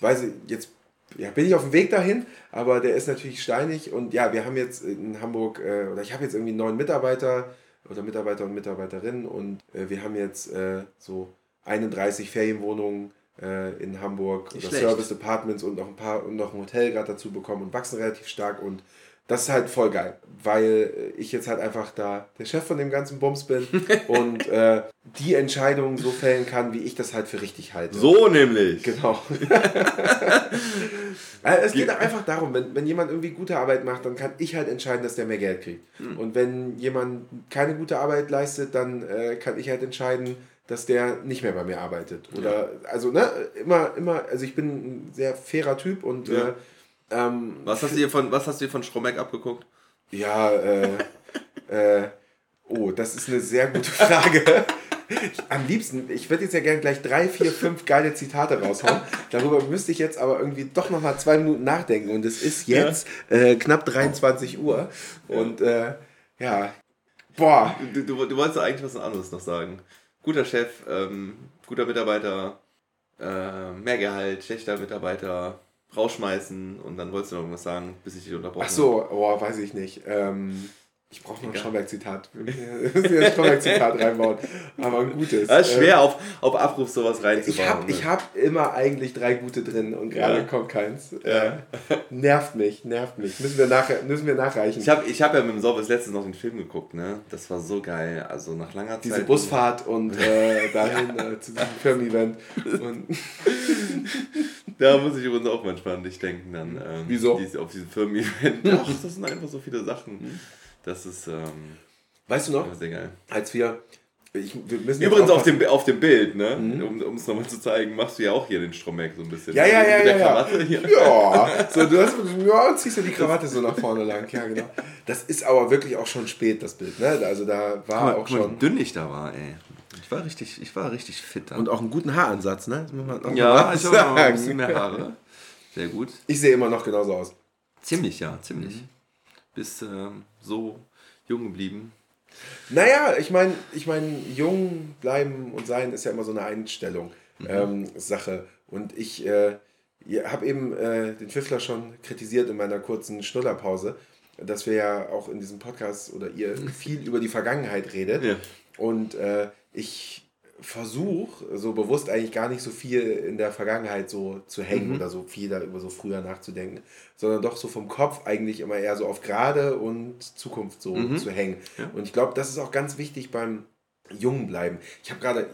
weiß ich, jetzt ja, bin ich auf dem Weg dahin, aber der ist natürlich steinig. Und ja, wir haben jetzt in Hamburg, äh, oder ich habe jetzt irgendwie neun Mitarbeiter oder Mitarbeiter und Mitarbeiterinnen und äh, wir haben jetzt äh, so 31 Ferienwohnungen in Hamburg Nicht oder Service Apartments und noch ein paar und noch ein Hotel gerade dazu bekommen und wachsen relativ stark und das ist halt voll geil, weil ich jetzt halt einfach da der Chef von dem ganzen Bums bin und äh, die Entscheidungen so fällen kann, wie ich das halt für richtig halte. So nämlich. Genau. Also es geht einfach darum, wenn, wenn jemand irgendwie gute Arbeit macht, dann kann ich halt entscheiden, dass der mehr Geld kriegt. Hm. Und wenn jemand keine gute Arbeit leistet, dann äh, kann ich halt entscheiden, dass der nicht mehr bei mir arbeitet. Oder ja. also ne, immer, immer, also ich bin ein sehr fairer Typ und ja. äh, ähm, was, hast du dir von, was hast du dir von Stromberg abgeguckt? Ja, äh, äh, oh, das ist eine sehr gute Frage. Am liebsten, ich würde jetzt ja gerne gleich drei, vier, fünf geile Zitate raushauen. Darüber müsste ich jetzt aber irgendwie doch nochmal zwei Minuten nachdenken. Und es ist jetzt ja. äh, knapp 23 Uhr. Und äh, ja, boah. Du, du, du wolltest eigentlich was anderes noch sagen. Guter Chef, ähm, guter Mitarbeiter, äh, mehr Gehalt, schlechter Mitarbeiter, rausschmeißen und dann wolltest du noch irgendwas sagen, bis ich dich unterbrochen habe. Ach so, oh, weiß ich nicht. Ähm, ich brauche noch ein Stromberg-Zitat. Wir müssen ein Stromberg-Zitat reinbauen. Aber ein gutes. Das ist schwer, ähm, auf, auf Abruf sowas reinzubauen. Ich habe ne? hab immer eigentlich drei gute drin und gerade ja. kommt keins. Ja. Äh, nervt mich, nervt mich. Müssen wir, nach, müssen wir nachreichen. Ich habe ich hab ja mit dem Sorbes letztens noch den Film geguckt. ne? Das war so geil. Also nach langer Diese Zeit. Diese Busfahrt und äh, dahin äh, zu diesem Firmen-Event. da muss ich übrigens auch manchmal an dich denken. Dann, ähm, Wieso? Dies, auf diesem Firmen-Event. Ach, das sind einfach so viele Sachen. Mhm. Das ist. Ähm, weißt du noch? Sehr geil. Als wir. Ich, wir Übrigens auf dem, auf dem Bild, ne? Mhm. um es nochmal zu zeigen, machst du ja auch hier den Stromberg so ein bisschen. Ja, ja, ja. Mit der ja, Krawatte hier. Ja, so, du hast, ja, ziehst du die Krawatte so nach vorne lang. Ja, genau. Das ist aber wirklich auch schon spät, das Bild, ne? Also da war mal, auch schon. Wie dünn ich da war, ey. Ich war richtig, ich war richtig fit dann. Und auch einen guten Haaransatz, ne? Ja, mal ich habe auch ein bisschen mehr Haare. Sehr gut. Ich sehe immer noch genauso aus. Ziemlich, ja, ziemlich. Bist ähm, so jung geblieben. Naja, ich meine, ich mein, jung bleiben und sein ist ja immer so eine Einstellung, ähm, Sache. Und ich äh, habe eben äh, den Pfiffler schon kritisiert in meiner kurzen Schnullerpause, dass wir ja auch in diesem Podcast oder ihr viel über die Vergangenheit redet. Ja. Und äh, ich versuche so bewusst eigentlich gar nicht so viel in der Vergangenheit so zu hängen oder so viel da über so früher nachzudenken, sondern doch so vom Kopf eigentlich immer eher so auf gerade und Zukunft so zu hängen. Ja. Und ich glaube, das ist auch ganz wichtig beim Jungen bleiben. Ich habe gerade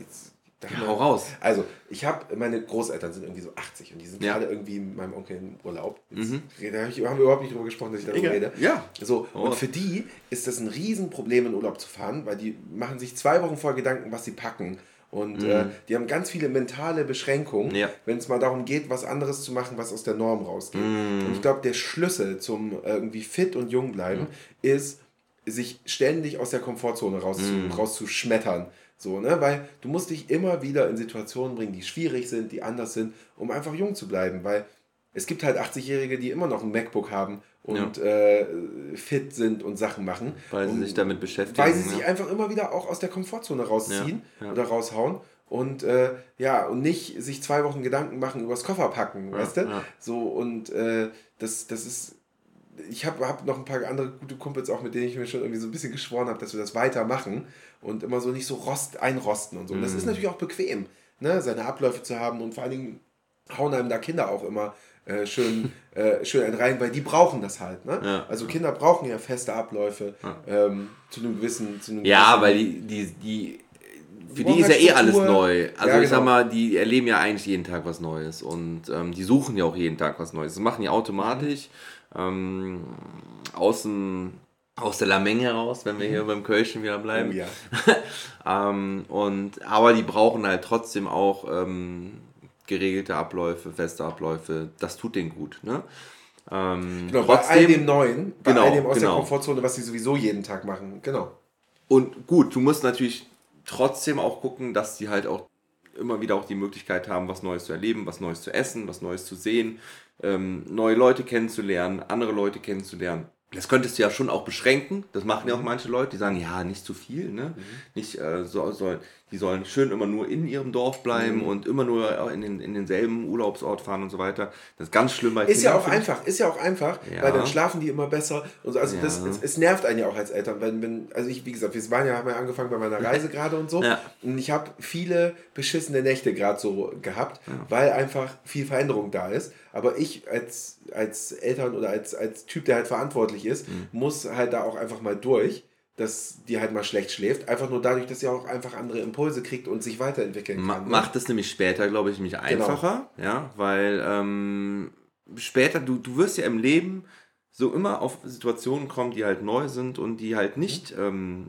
Ja, hau raus. Also, ich habe, meine Großeltern sind irgendwie so 80 und die sind Ja. gerade irgendwie mit meinem Onkel im Urlaub. Jetzt rede- hab ich, haben wir überhaupt nicht drüber gesprochen, dass ich darüber rede. Ja. So, Oh. und für die ist das ein Riesenproblem, in Urlaub zu fahren, weil die machen sich zwei Wochen vor Gedanken, was sie packen. Und äh, die haben ganz viele mentale Beschränkungen, Mhm. Ja. wenn es mal darum geht, was anderes zu machen, was aus der Norm rausgeht. Mhm. Und ich glaube, der Schlüssel zum äh, irgendwie fit und jung bleiben ist, sich ständig aus der Komfortzone rauszu, Mhm. rauszuschmettern. So, ne? Weil du musst dich immer wieder in Situationen bringen, die schwierig sind, die anders sind, um einfach jung zu bleiben. Weil es gibt halt 80-Jährige, die immer noch ein MacBook haben und äh, fit sind und Sachen machen. Weil sie und, sich damit beschäftigen. weil sie ne? sich einfach immer wieder auch aus der Komfortzone rausziehen Ja, ja. oder raushauen. Und äh, ja, und nicht sich zwei Wochen Gedanken machen übers Kofferpacken, weißt du? ja. So, und äh, das, das ist. Ich habe hab noch ein paar andere gute Kumpels auch, mit denen ich mir schon irgendwie so ein bisschen geschworen habe, dass wir das weitermachen und immer so nicht so rost, einrosten und so. Und das Mhm. ist natürlich auch bequem, ne? seine Abläufe zu haben und vor allen Dingen hauen einem da Kinder auch immer äh, schön, äh, schön rein, weil die brauchen das halt. Ne? Ja. Also Kinder brauchen ja feste Abläufe ähm, zu einem gewissen. Zu einem Ja, gewissen- weil die, die, die für die ist ja eh alles neu. Also Ja, ich sag genau. mal, die erleben ja eigentlich jeden Tag was Neues und ähm, die suchen ja auch jeden Tag was Neues. Das machen die automatisch ähm, aus, dem, aus der Lameng heraus, wenn wir hier beim Kölschen wieder bleiben. Oh ja. ähm, und, aber die brauchen halt trotzdem auch ähm, geregelte Abläufe, feste Abläufe. Das tut denen gut. Ne? Ähm, Genau, bei all dem Neuen, bei Genau, all dem aus der genau. Komfortzone, was sie sowieso jeden Tag machen. Genau. Und gut, du musst natürlich trotzdem auch gucken, dass die halt auch immer wieder auch die Möglichkeit haben, was Neues zu erleben, was Neues zu essen, was Neues zu sehen, ähm, neue Leute kennenzulernen, andere Leute kennenzulernen. Das könntest du ja schon auch beschränken. Das machen ja auch manche Leute, die sagen, ja, nicht zu viel, ne? Nicht, äh, so, soll, die sollen schön immer nur in ihrem Dorf bleiben und immer nur in, den, in denselben Urlaubsort fahren und so weiter. Das ist ganz schlimm bei Ist ja Kindern, auch finde ich. einfach, ist ja auch einfach, Ja. weil dann schlafen die immer besser. Und so. Also das, Ja. es, es nervt einen ja auch als Eltern, wenn, wenn, also ich, wie gesagt, wir waren ja, haben ja angefangen bei meiner Reise gerade und so. Ja. Und ich habe viele beschissene Nächte gerade so gehabt, weil einfach viel Veränderung da ist. Aber ich als, als Eltern oder als, als Typ, der halt verantwortlich ist, Mhm. muss halt da auch einfach mal durch, dass die halt mal schlecht schläft. Einfach nur dadurch, dass sie auch einfach andere Impulse kriegt und sich weiterentwickeln Ma kann. ne? macht es nämlich später, glaube ich, nämlich einfacher, ja, weil ähm, später, du, du wirst ja im Leben so immer auf Situationen kommen, die halt neu sind und die halt nicht, ähm,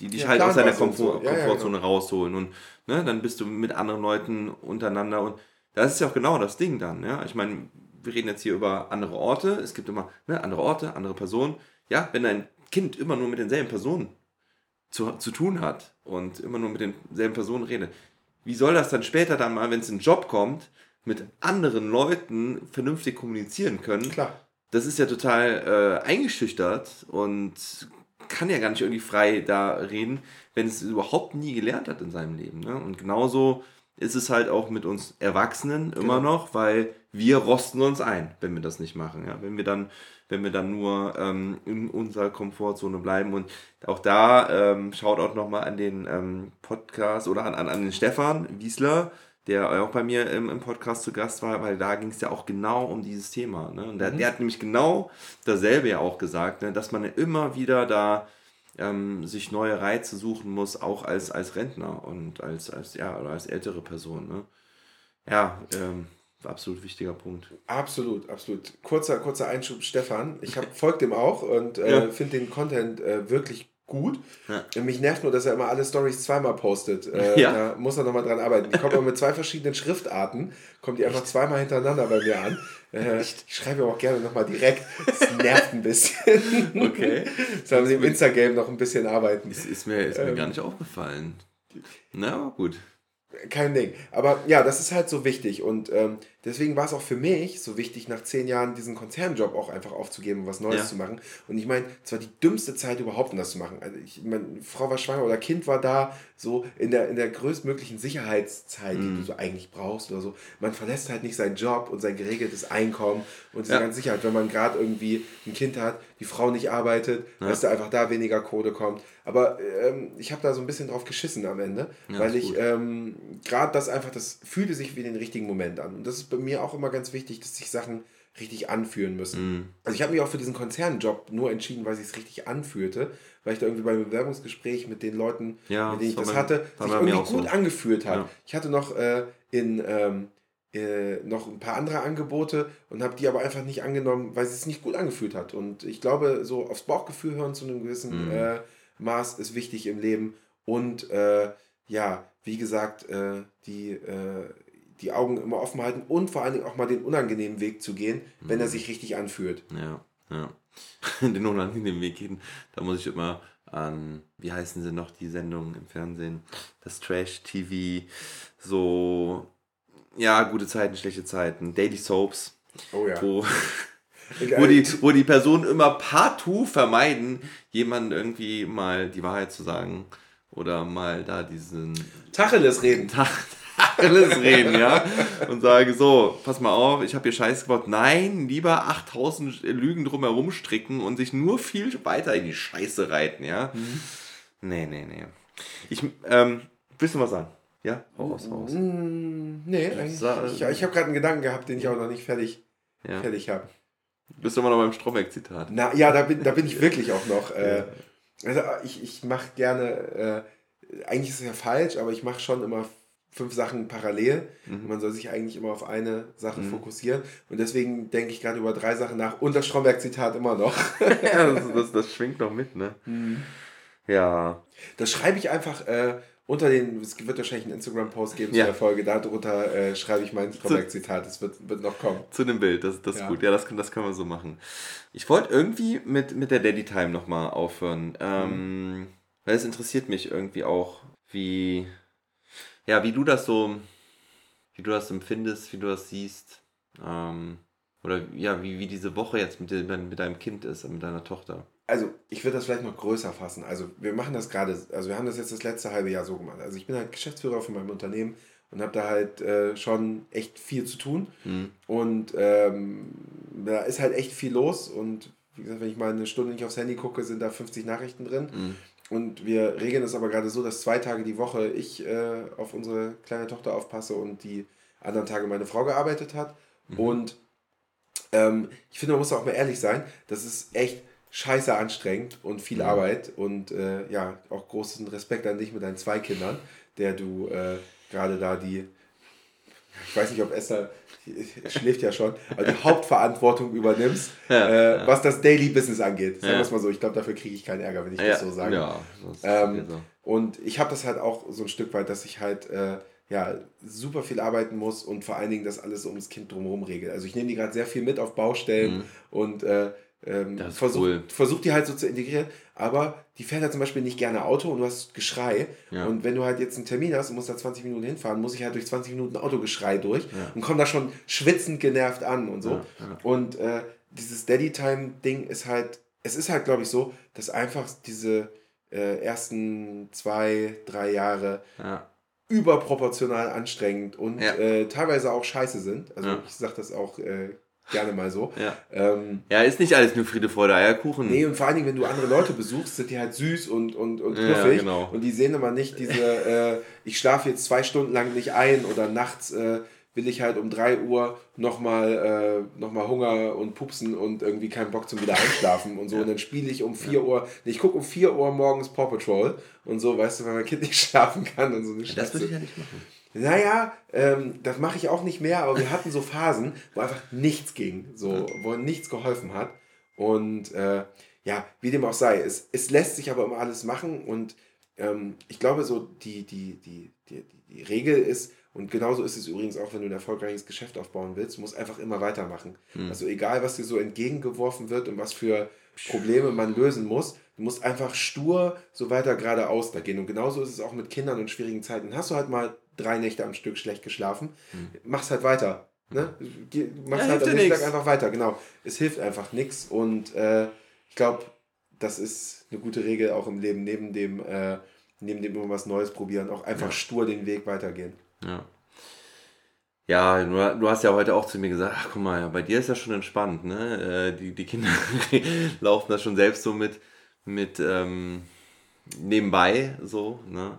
die dich Ja, halt aus deiner Komfort so. Ja, ja, Komfortzone rausholen und ne, dann bist du mit anderen Leuten untereinander und das ist ja auch genau das Ding dann, ja, ich meine, wir reden jetzt hier über andere Orte, es gibt immer ne, andere Orte, andere Personen, ja, wenn dein Kind immer nur mit denselben Personen zu, zu tun hat und immer nur mit denselben Personen redet, wie soll das dann später dann mal, wenn es in den Job kommt, mit anderen Leuten vernünftig kommunizieren können? Klar. Das ist ja total äh, eingeschüchtert und kann ja gar nicht irgendwie frei da reden, wenn es überhaupt nie gelernt hat in seinem Leben. Ne? Und genauso ist es halt auch mit uns Erwachsenen immer noch, weil wir rosten uns ein, wenn wir das nicht machen. Ja? Wenn wir dann, wenn wir dann nur ähm, in unserer Komfortzone bleiben. Und auch da ähm, schaut auch nochmal an den ähm, Podcast oder an, an, an den Stefan Wiesler, der auch bei mir im, im Podcast zu Gast war, weil da ging es ja auch genau um dieses Thema. Ne? Und der, der hat nämlich genau dasselbe ja auch gesagt, ne? dass man ja immer wieder da ähm, sich neue Reize suchen muss, auch als, als Rentner und als, als, ja, oder als ältere Person. Ne? Ja, ähm, absolut wichtiger Punkt. Absolut, absolut. Kurzer, kurzer Einschub, Stefan. Ich hab, folge dem auch und äh, Ja. finde den Content äh, wirklich gut. Ja. Mich nervt nur, dass er immer alle Stories zweimal postet. Äh, Ja. Da muss er nochmal dran arbeiten. Die kommt aber mit zwei verschiedenen Schriftarten, kommt die einfach zweimal hintereinander bei mir an. Äh, ich schreibe auch gerne nochmal direkt. Das nervt ein bisschen. Okay. Das haben sie im Instagram noch ein bisschen arbeiten. Das ist mir, ist mir gar nicht aufgefallen. Na, gut. Kein Ding. Aber ja, das ist halt so wichtig. Und ähm, deswegen war es auch für mich so wichtig, nach zehn Jahren diesen Konzernjob auch einfach aufzugeben und was Neues ja. zu machen. Und ich meine, es war die dümmste Zeit überhaupt, um das zu machen. Also ich meine, Frau war schwanger oder Kind war da, so in der, in der größtmöglichen Sicherheitszeit, mm. die mhm. du so eigentlich brauchst oder so. Man verlässt halt nicht seinen Job und sein geregeltes Einkommen und diese ja. ganze Sicherheit, wenn man gerade irgendwie ein Kind hat, die Frau nicht arbeitet, ja. dass da einfach da weniger Kohle kommt. Aber ähm, ich habe da so ein bisschen drauf geschissen am Ende, ja, weil ich ähm, gerade das einfach, das fühlte sich wie den richtigen Moment an. Und das ist bei mir auch immer ganz wichtig, dass sich Sachen richtig anfühlen müssen. Mm. Also ich habe mich auch für diesen Konzernjob nur entschieden, weil sich es richtig anführte, weil ich da irgendwie beim Bewerbungsgespräch mit den Leuten, ja, mit denen ich das, das hatte, sich irgendwie gut so. angefühlt hat. Ja. Ich hatte noch äh, in ähm, äh, noch ein paar andere Angebote und habe die aber einfach nicht angenommen, weil es sich nicht gut angefühlt hat. Und ich glaube, so aufs Bauchgefühl hören zu einem gewissen mm. äh, Maß ist wichtig im Leben. Und äh, ja, wie gesagt, äh, die, äh, die Augen immer offen halten und vor allen Dingen auch mal den unangenehmen Weg zu gehen, mhm. wenn er mhm. sich richtig anfühlt. Ja, ja. den unangenehmen Weg gehen, da muss ich immer an, wie heißen sie noch, die Sendungen im Fernsehen, das Trash-TV, so, ja, gute Zeiten, schlechte Zeiten, Daily Soaps. Oh ja. Wo, wo, die, wo die Personen immer partout vermeiden, jemanden irgendwie mal die Wahrheit zu sagen oder mal da diesen Tacheles reden. Tacheles reden, ja. Und sage so, pass mal auf, ich habe hier Scheiß gebaut. Nein, lieber 8000 Lügen drumherum stricken und sich nur viel weiter in die Scheiße reiten, ja. Mhm. Nee, nee, nee. Ich, ähm, willst du was sagen? Ja, raus, raus. Mm, nee, eigentlich. Ich, ich habe gerade einen Gedanken gehabt, den ich auch noch nicht fertig, ja. fertig habe. Du bist immer noch beim Stromberg-Zitat. Na ja, da bin, da bin ich wirklich auch noch. Äh, also ich, ich mache gerne, äh, eigentlich ist es ja falsch, aber ich mache schon immer fünf Sachen parallel. Mhm. Man soll sich eigentlich immer auf eine Sache mhm. fokussieren. Und deswegen denke ich gerade über drei Sachen nach und das Stromberg-Zitat immer noch. ja, das, das, das, schwingt noch mit, ne? Mhm. Ja. Das schreibe ich einfach äh, unter den, es wird wahrscheinlich einen Instagram-Post geben ja. zu der Folge, darunter äh, schreibe ich mein Stromberg-Zitat, das wird, wird noch kommen. Zu dem Bild, das, das ist ja. gut, ja, das, das können wir so machen. Ich wollte irgendwie mit, mit der Daddy Time nochmal aufhören, ähm, mhm. weil es interessiert mich irgendwie auch, wie, ja, wie du das so, wie du das empfindest, wie du das siehst, ähm, oder ja, wie, wie diese Woche jetzt mit, mit deinem Kind ist, mit deiner Tochter also ich würde das vielleicht noch größer fassen. Also wir machen das gerade, also wir haben das jetzt das letzte halbe Jahr so gemacht. Also ich bin halt Geschäftsführer von meinem Unternehmen und habe da halt äh, schon echt viel zu tun. Mhm. Und ähm, da ist halt echt viel los. Und wie gesagt, wenn ich mal eine Stunde nicht aufs Handy gucke, sind da 50 Nachrichten drin. Mhm. Und wir regeln es aber gerade so, dass zwei Tage die Woche ich äh, auf unsere kleine Tochter aufpasse und die anderen Tage meine Frau gearbeitet hat. Mhm. Und ähm, ich finde, man muss auch mal ehrlich sein, das ist echt scheiße anstrengend und viel mhm. Arbeit und äh, ja, auch großen Respekt an dich mit deinen zwei Kindern, der du äh, gerade da die, ich weiß nicht, ob Esther schläft ja schon, aber die Hauptverantwortung übernimmst, ja, äh, ja. was das Daily Business angeht. Sagen wir es mal so, ich glaube, dafür kriege ich keinen Ärger, wenn ich das so sage. Ja, ähm, so. Und ich habe das halt auch so ein Stück weit, dass ich halt äh, ja, super viel arbeiten muss und vor allen Dingen das alles um das Kind drumherum regelt. Also ich nehme die gerade sehr viel mit auf Baustellen mhm. und äh, ähm, versucht, cool. versucht die halt so zu integrieren, aber die fährt halt zum Beispiel nicht gerne Auto und du hast Geschrei. Ja. Und wenn du halt jetzt einen Termin hast und musst da 20 Minuten hinfahren, muss ich halt durch 20 Minuten Autogeschrei durch ja. und komme da schon schwitzend genervt an und so. Ja, und äh, dieses Daddy-Time-Ding ist halt, es ist halt, glaube ich, so, dass einfach diese äh, ersten zwei, drei Jahre überproportional anstrengend und äh, teilweise auch scheiße sind. Also ich sage das auch äh, gerne mal so. Ja. Ähm, ja, ist nicht alles nur Friede, Freude, Eierkuchen. Nee, und vor allen Dingen, wenn du andere Leute besuchst, sind die halt süß und, und, und knuffig. Ja, genau. Und die sehen immer nicht diese, äh, ich schlafe jetzt zwei Stunden lang nicht ein oder nachts äh, will ich halt um drei Uhr nochmal äh, noch Hunger und pupsen und irgendwie keinen Bock zum wieder einschlafen und so. Ja. Und dann spiele ich um vier ja. Uhr, nee, ich gucke um vier Uhr morgens Paw Patrol und so, weißt du, weil mein Kind nicht schlafen kann und so eine ja, Das würde ich ja nicht machen. Naja, ähm, das mache ich auch nicht mehr, aber wir hatten so Phasen, wo einfach nichts ging, so, wo nichts geholfen hat. Und äh, ja, wie dem auch sei, es, es lässt sich aber immer alles machen und ähm, ich glaube, so die, die, die, die, die Regel ist, und genauso ist es übrigens auch, wenn du ein erfolgreiches Geschäft aufbauen willst, du musst einfach immer weitermachen. Mhm. Also egal, was dir so entgegengeworfen wird und was für Probleme man lösen muss. Du musst einfach stur so weiter geradeaus da gehen. Und genauso ist es auch mit Kindern und schwierigen Zeiten. Hast du halt mal drei Nächte am Stück schlecht geschlafen, mhm. mach's halt weiter. Ne? Geh, mach's ja, halt am nächsten Tag einfach weiter. Genau. Es hilft einfach nichts. Und äh, ich glaube, das ist eine gute Regel auch im Leben, neben dem, äh, neben dem immer was Neues probieren, auch einfach ja. stur den Weg weitergehen. Ja. Ja, du, du, hast ja heute auch zu mir gesagt, ach guck mal, bei dir ist ja schon entspannt, ne? Äh, die, die Kinder laufen da schon selbst so mit, mit ähm, nebenbei so, ne?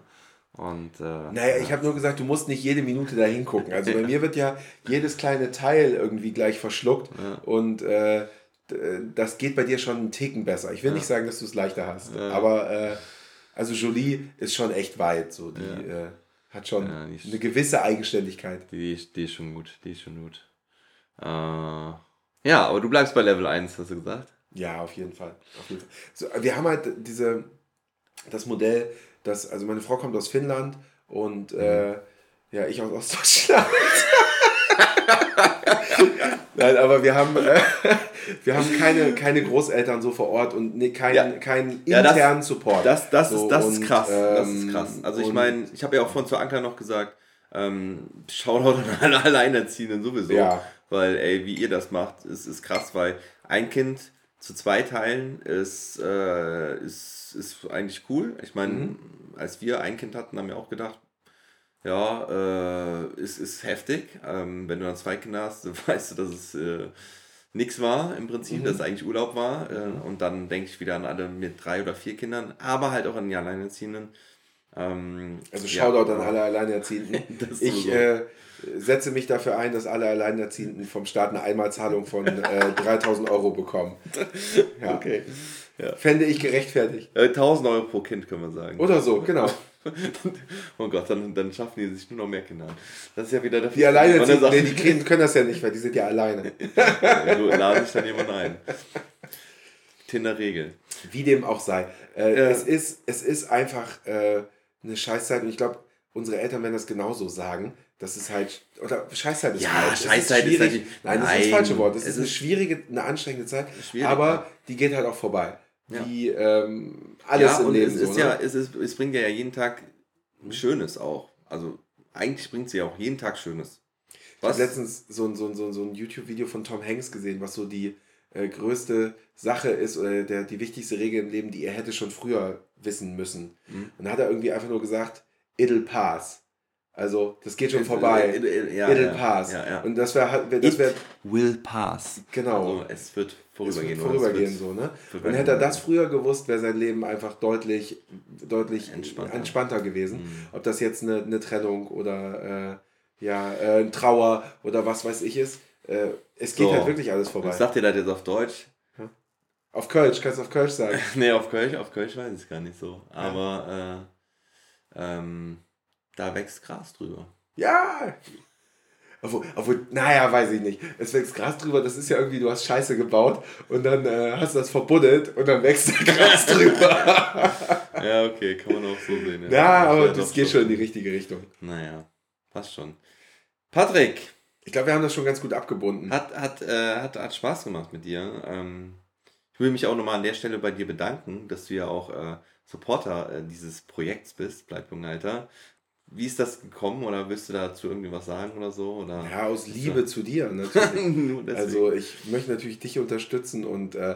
Und, äh, naja, ich habe nur gesagt, du musst nicht jede Minute da hingucken. Also bei mir wird ja jedes kleine Teil irgendwie gleich verschluckt ja. und äh, das geht bei dir schon einen Ticken besser. Ich will ja. nicht sagen, dass du es leichter hast, ja. aber äh, also Jolie ist schon echt weit. So, die äh, hat schon eine gewisse Eigenständigkeit. Die, die ist schon gut, die ist schon gut. Äh, ja, aber du bleibst bei Level 1, hast du gesagt? Ja, auf jeden Fall. Auf jeden Fall. So, wir haben halt diese, das Modell, dass, also meine Frau kommt aus Finnland und mhm. äh, ja, ich aus Ostdeutschland. Nein, aber wir haben, äh, wir haben keine, keine Großeltern so vor Ort und ne, keinen ja. kein internen ja, das, Support. Das, das, so, ist, das und, ist krass. Ähm, das ist krass. Also ich meine, ich habe ja auch vorhin zu Anker noch gesagt, ähm, Shoutout an alle Alleinerziehenden sowieso. Ja. Weil, ey, wie ihr das macht, ist, ist krass, weil ein Kind zu zwei Teilen ist, äh, ist, ist eigentlich cool. Ich meine, mhm. als wir ein Kind hatten, haben wir auch gedacht, ja, äh, ist, ist heftig. Ähm, wenn du dann zwei Kinder hast, weißt du, dass es äh, nichts war im Prinzip, mhm. dass es eigentlich Urlaub war. Äh, und dann denke ich wieder an alle mit drei oder vier Kindern, aber halt auch an die Alleinerziehenden. Ähm, also Shoutout ja, an alle Alleinerziehenden. ich so. Äh, setze mich dafür ein, dass alle Alleinerziehenden vom Staat eine Einmalzahlung von äh, 3000 Euro bekommen. Ja. Okay. Ja. Fände ich gerechtfertigt. 1000 äh, Euro pro Kind, kann man sagen. Oder so, genau. oh Gott, dann, dann schaffen die sich nur noch mehr Kinder. Das ist ja wieder der Die alleine sind, nee, die Kinder können das ja nicht, weil die sind ja alleine. ja, du laden sich dann jemand ein. Tinder-Regel. Wie dem auch sei. Äh, ja. es, ist, es ist einfach äh, eine Scheißzeit und ich glaube, unsere Eltern werden das genauso sagen. Das ist halt, oder Scheißzeit ist ja, falsch. Scheißzeit ist, ist Nein, das ist das falsche Wort. Es ist eine schwierige, eine anstrengende Zeit, aber die geht halt auch vorbei. Ja. Wie ähm, alles ja, im Leben. Es, so, ist ne? ja, es, ist, es bringt ja jeden Tag Schönes auch. Also eigentlich bringt sie ja auch jeden Tag Schönes. Was? Ich habe letztens so ein, so ein, so ein, so ein YouTube-Video von Tom Hanks gesehen, was so die äh, größte Sache ist oder der, die wichtigste Regel im Leben, die er hätte schon früher wissen müssen. Mhm. Und da hat er irgendwie einfach nur gesagt, it'll pass. Also, das geht schon it, vorbei. It, it, ja, it'll ja, pass. Ja, Und das wäre das wär, will pass. Genau. Also, es wird vorübergehen. Es wird vorübergehen, so, ne? Und hätte er das früher gewusst, wäre sein Leben einfach deutlich, deutlich entspannter, entspannter gewesen. Mhm. Ob das jetzt eine, eine Trennung oder äh, ja, äh, Trauer oder was weiß ich ist. Äh, es geht so. halt wirklich alles vorbei. Was sagt ihr das jetzt auf Deutsch? Auf Kölsch, kannst du auf Kölsch sagen? nee, auf Kölsch, auf Kölsch weiß ich es gar nicht so. Aber äh, ähm, da wächst Gras drüber. Ja! Obwohl, obwohl, naja, weiß ich nicht. Es wächst Gras drüber, das ist ja irgendwie, du hast Scheiße gebaut und dann äh, hast du das verbuddelt und dann wächst da Gras drüber. ja, okay, kann man auch so sehen. Ja, ja aber das geht schon in die richtige Richtung. Naja, passt schon. Patrick! Ich glaube, wir haben das schon ganz gut abgebunden. Hat, hat, äh, hat, hat Spaß gemacht mit dir. Ähm, ich will mich auch nochmal an der Stelle bei dir bedanken, dass du ja auch äh, Supporter äh, dieses Projekts bist, Bleib jung, Alter. Wie ist das gekommen oder willst du dazu irgendwie was sagen oder so? Oder ja, aus Liebe ja. zu dir natürlich. also ich möchte natürlich dich unterstützen und äh,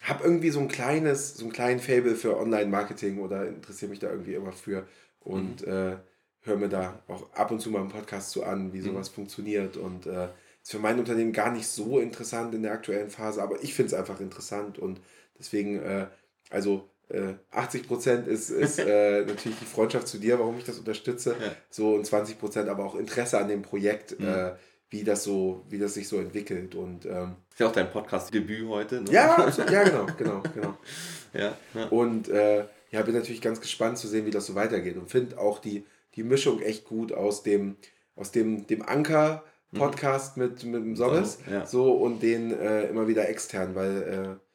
habe irgendwie so ein kleines, so ein kleinen Fable für Online-Marketing oder interessiere mich da irgendwie immer für und mhm. äh, höre mir da auch ab und zu mal einen Podcast zu an, wie mhm. sowas mhm. funktioniert und äh, ist für mein Unternehmen gar nicht so interessant in der aktuellen Phase, aber ich finde es einfach interessant und deswegen, äh, also 80 äh, Prozent ist, ist äh, natürlich die Freundschaft zu dir, warum ich das unterstütze. Ja. So und 20 Prozent aber auch Interesse an dem Projekt, mhm. äh, wie das so, wie das sich so entwickelt. Und ähm, ist ja auch dein Podcast-Debüt heute. Ne? Ja, ja, genau, genau, genau. ja, ja. Und äh, ja, bin natürlich ganz gespannt zu sehen, wie das so weitergeht und finde auch die, die Mischung echt gut aus dem, aus dem, dem Anker. Podcast mhm. mit, mit dem Sommes, ja. so und den äh, immer wieder extern, weil äh,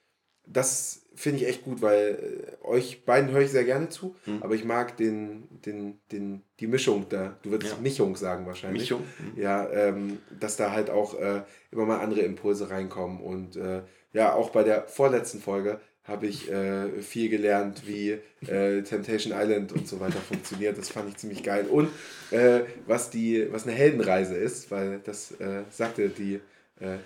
das finde ich echt gut, weil äh, euch beiden höre ich sehr gerne zu, mhm. aber ich mag den, den, den, die Mischung da. Du würdest ja. Mischung sagen wahrscheinlich. Mischung? Mhm. Ja, ähm, dass da halt auch äh, immer mal andere Impulse reinkommen und äh, ja, auch bei der vorletzten Folge habe ich äh, viel gelernt, wie äh, Temptation Island und so weiter funktioniert. Das fand ich ziemlich geil. Und äh, was, die, was eine Heldenreise ist, weil das sagte die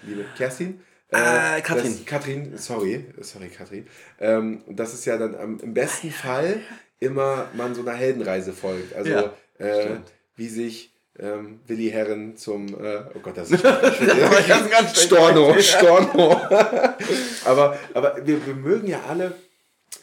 liebe Kerstin. Äh, Ah, Katrin. Das, Katrin, sorry, sorry Katrin. Ähm, das ist ja dann am, im besten Fall immer man so einer Heldenreise folgt. Also Ja, äh, wie sich ähm, Willi Herren zum, äh, oh Gott, das ist ganz, ganz Storno, Storno. aber aber wir, wir mögen ja alle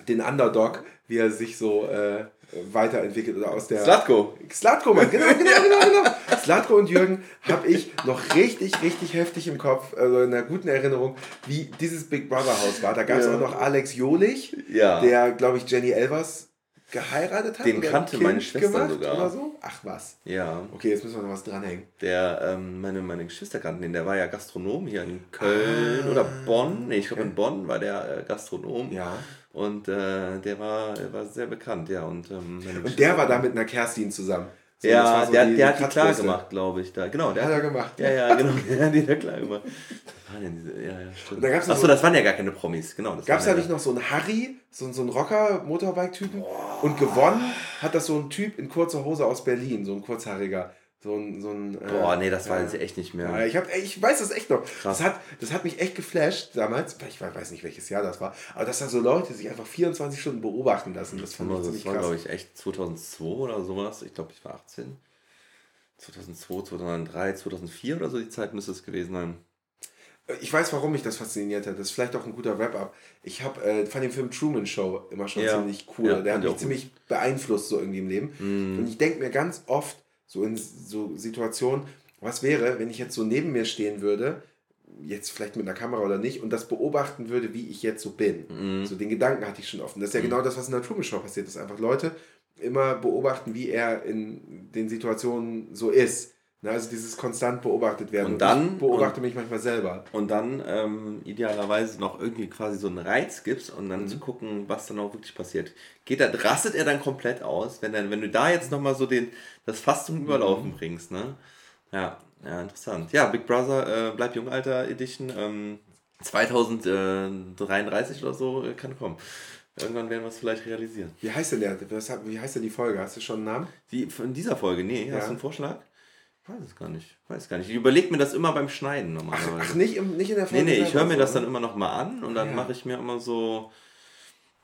den Underdog, wie er sich so äh, weiterentwickelt oder aus der... Slatko. Slatko, Mann, genau, genau, genau, genau. Slatko und Jürgen habe ich noch richtig, richtig heftig im Kopf, also in einer guten Erinnerung, wie dieses Big Brother Haus war. Da gab es Ja. auch noch Alex Jolich, Ja. der, glaube ich, Jenny Elvers geheiratet hat. Den kannte Kind meine Schwester gemacht sogar. Oder so? Ach was. Ja. Okay, jetzt müssen wir noch was dranhängen. Der, ähm, meine, meine Geschwister kannten den, der war ja Gastronom hier in Köln oder Bonn. Nee, ich glaube in Bonn war der äh, Gastronom. Ja. Und äh, der war, war sehr bekannt, ja. Und, ähm, Und der war da mit einer Kerstin zusammen. So, Ja, so der, der hat die klar gemacht, glaube ich. Da. Genau, der Hat er gemacht. Ja, ja, genau. Der hat die da klar gemacht. Diese? Ja, ja, stimmt. Da Achso, so- das waren ja gar keine Promis, genau. das Gab es da nicht noch so einen Harry, so, so einen Rocker-Motorbike-Typen? Und gewonnen hat das so ein Typ in kurzer Hose aus Berlin, so ein kurzhaariger. So ein, so ein, äh, Boah, nee, das ja. weiß ich echt nicht mehr. Ja, ich, hab, ich weiß das echt noch. Das hat, das hat mich echt geflasht damals. Ich weiß nicht, welches Jahr das war. Aber dass da so Leute sich einfach 24 Stunden beobachten lassen, das fand ich das ziemlich war, krass. glaube ich, echt 2002 oder sowas. Ich glaube, ich war 18. 2002, 2003, 2004 oder so, die Zeit müsste es gewesen sein. Ich weiß, warum mich das fasziniert hat. Das ist vielleicht auch ein guter Wrap-up. Ich habe äh, fand den Film Truman Show immer schon Ja. ziemlich cool. Ja, Der hat mich ziemlich beeinflusst so irgendwie im Leben. Und ich denke mir ganz oft so in so Situationen, was wäre, wenn ich jetzt so neben mir stehen würde, jetzt vielleicht mit einer Kamera oder nicht, und das beobachten würde, wie ich jetzt so bin. So den Gedanken hatte ich schon oft. Und das ist ja genau das, was in der Truman Show passiert ist. Einfach Leute immer beobachten, wie er in den Situationen so ist. Na, also dieses konstant beobachtet werden. Und dann- ich beobachte mich manchmal selber. Und dann ähm, idealerweise noch irgendwie quasi so einen Reiz gibst und Mhm. dann zu gucken, was dann auch wirklich passiert. Geht da, rastet er dann komplett aus, wenn, dann, wenn du da jetzt nochmal so den, das Fass zum Überlaufen Mhm. bringst, ne? Ja, ja, interessant. Ja, Big Brother, äh, Bleib Jung, Alter Edition, ähm, 2033 oder so äh, kann kommen. Irgendwann werden wir es vielleicht realisieren. Wie heißt denn der? Wie heißt denn die Folge? Hast du schon einen Namen? Die, von dieser Folge, nee, Ja. hast du einen Vorschlag? Ich weiß es gar nicht. Weiß gar nicht. Ich überlege mir das immer beim Schneiden normalerweise. Ach, nicht, im, nicht in der Nee, Folge. nee, ich selber höre mir das dann immer noch mal an und dann Ja. mache ich mir immer so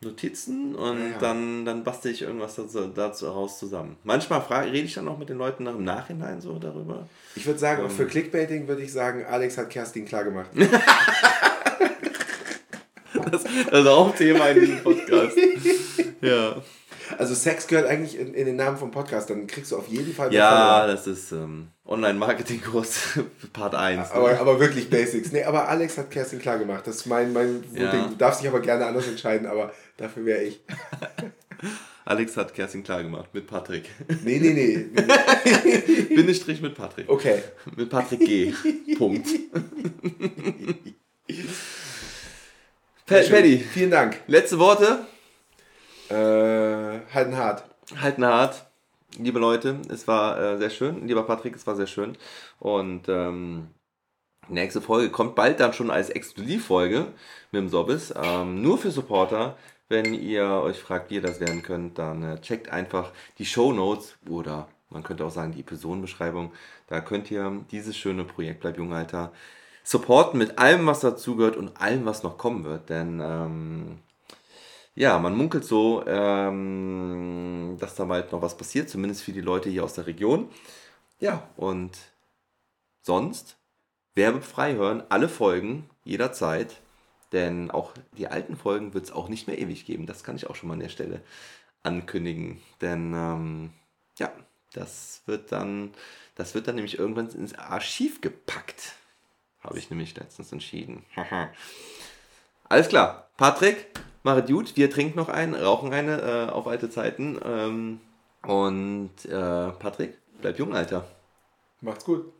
Notizen und Ja, ja. dann, dann bastel ich irgendwas dazu, dazu raus zusammen. Manchmal frage, rede ich dann auch mit den Leuten nach im Nachhinein so darüber. Ich würde sagen, Ähm. für Clickbaiting würde ich sagen, Alex hat Kerstin klar gemacht. Das, das ist auch Thema in diesem Podcast. ja. Also Sex gehört eigentlich in, in den Namen vom Podcast, dann kriegst du auf jeden Fall Ja, das ist ähm, Online-Marketing-Kurs Part 1. Aber, aber wirklich Basics. Nee, aber Alex hat Kerstin klar gemacht. Das ist mein, mein Ja. Ding. Du darfst dich aber gerne anders entscheiden, aber dafür wäre ich. Alex hat Kerstin klar gemacht mit Patrick. Nee, nee, nee. Bindestrich mit Patrick. Okay. Mit Patrick G. Punkt. Paddy, Vielen Dank. letzte Worte. Äh, halten hart. Halten hart. Liebe Leute, es war äh, sehr schön. Lieber Patrick, es war sehr schön. Und ähm, nächste Folge kommt bald dann schon als Exklusivfolge mit dem Sobbis. Ähm, nur für Supporter. Wenn ihr euch fragt, wie ihr das werden könnt, dann äh, checkt einfach die Show Notes oder man könnte auch sagen die Episodenbeschreibung. Da könnt ihr dieses schöne Projekt Bleib Jung Alter supporten mit allem, was dazugehört und allem, was noch kommen wird. Denn ähm, ja, man munkelt so, ähm, dass da bald noch was passiert, zumindest für die Leute hier aus der Region. Ja, und sonst werbefrei hören, alle Folgen jederzeit. Denn auch die alten Folgen wird es auch nicht mehr ewig geben. Das kann ich auch schon mal an der Stelle ankündigen. Denn ähm, ja, das wird dann, das wird dann nämlich irgendwann ins Archiv gepackt. Habe ich nämlich letztens entschieden. Alles klar. Patrick, mach es gut. Wir trinken noch einen, rauchen eine äh, auf alte Zeiten. Ähm, und äh, Patrick, bleib jung, Alter. Macht's gut.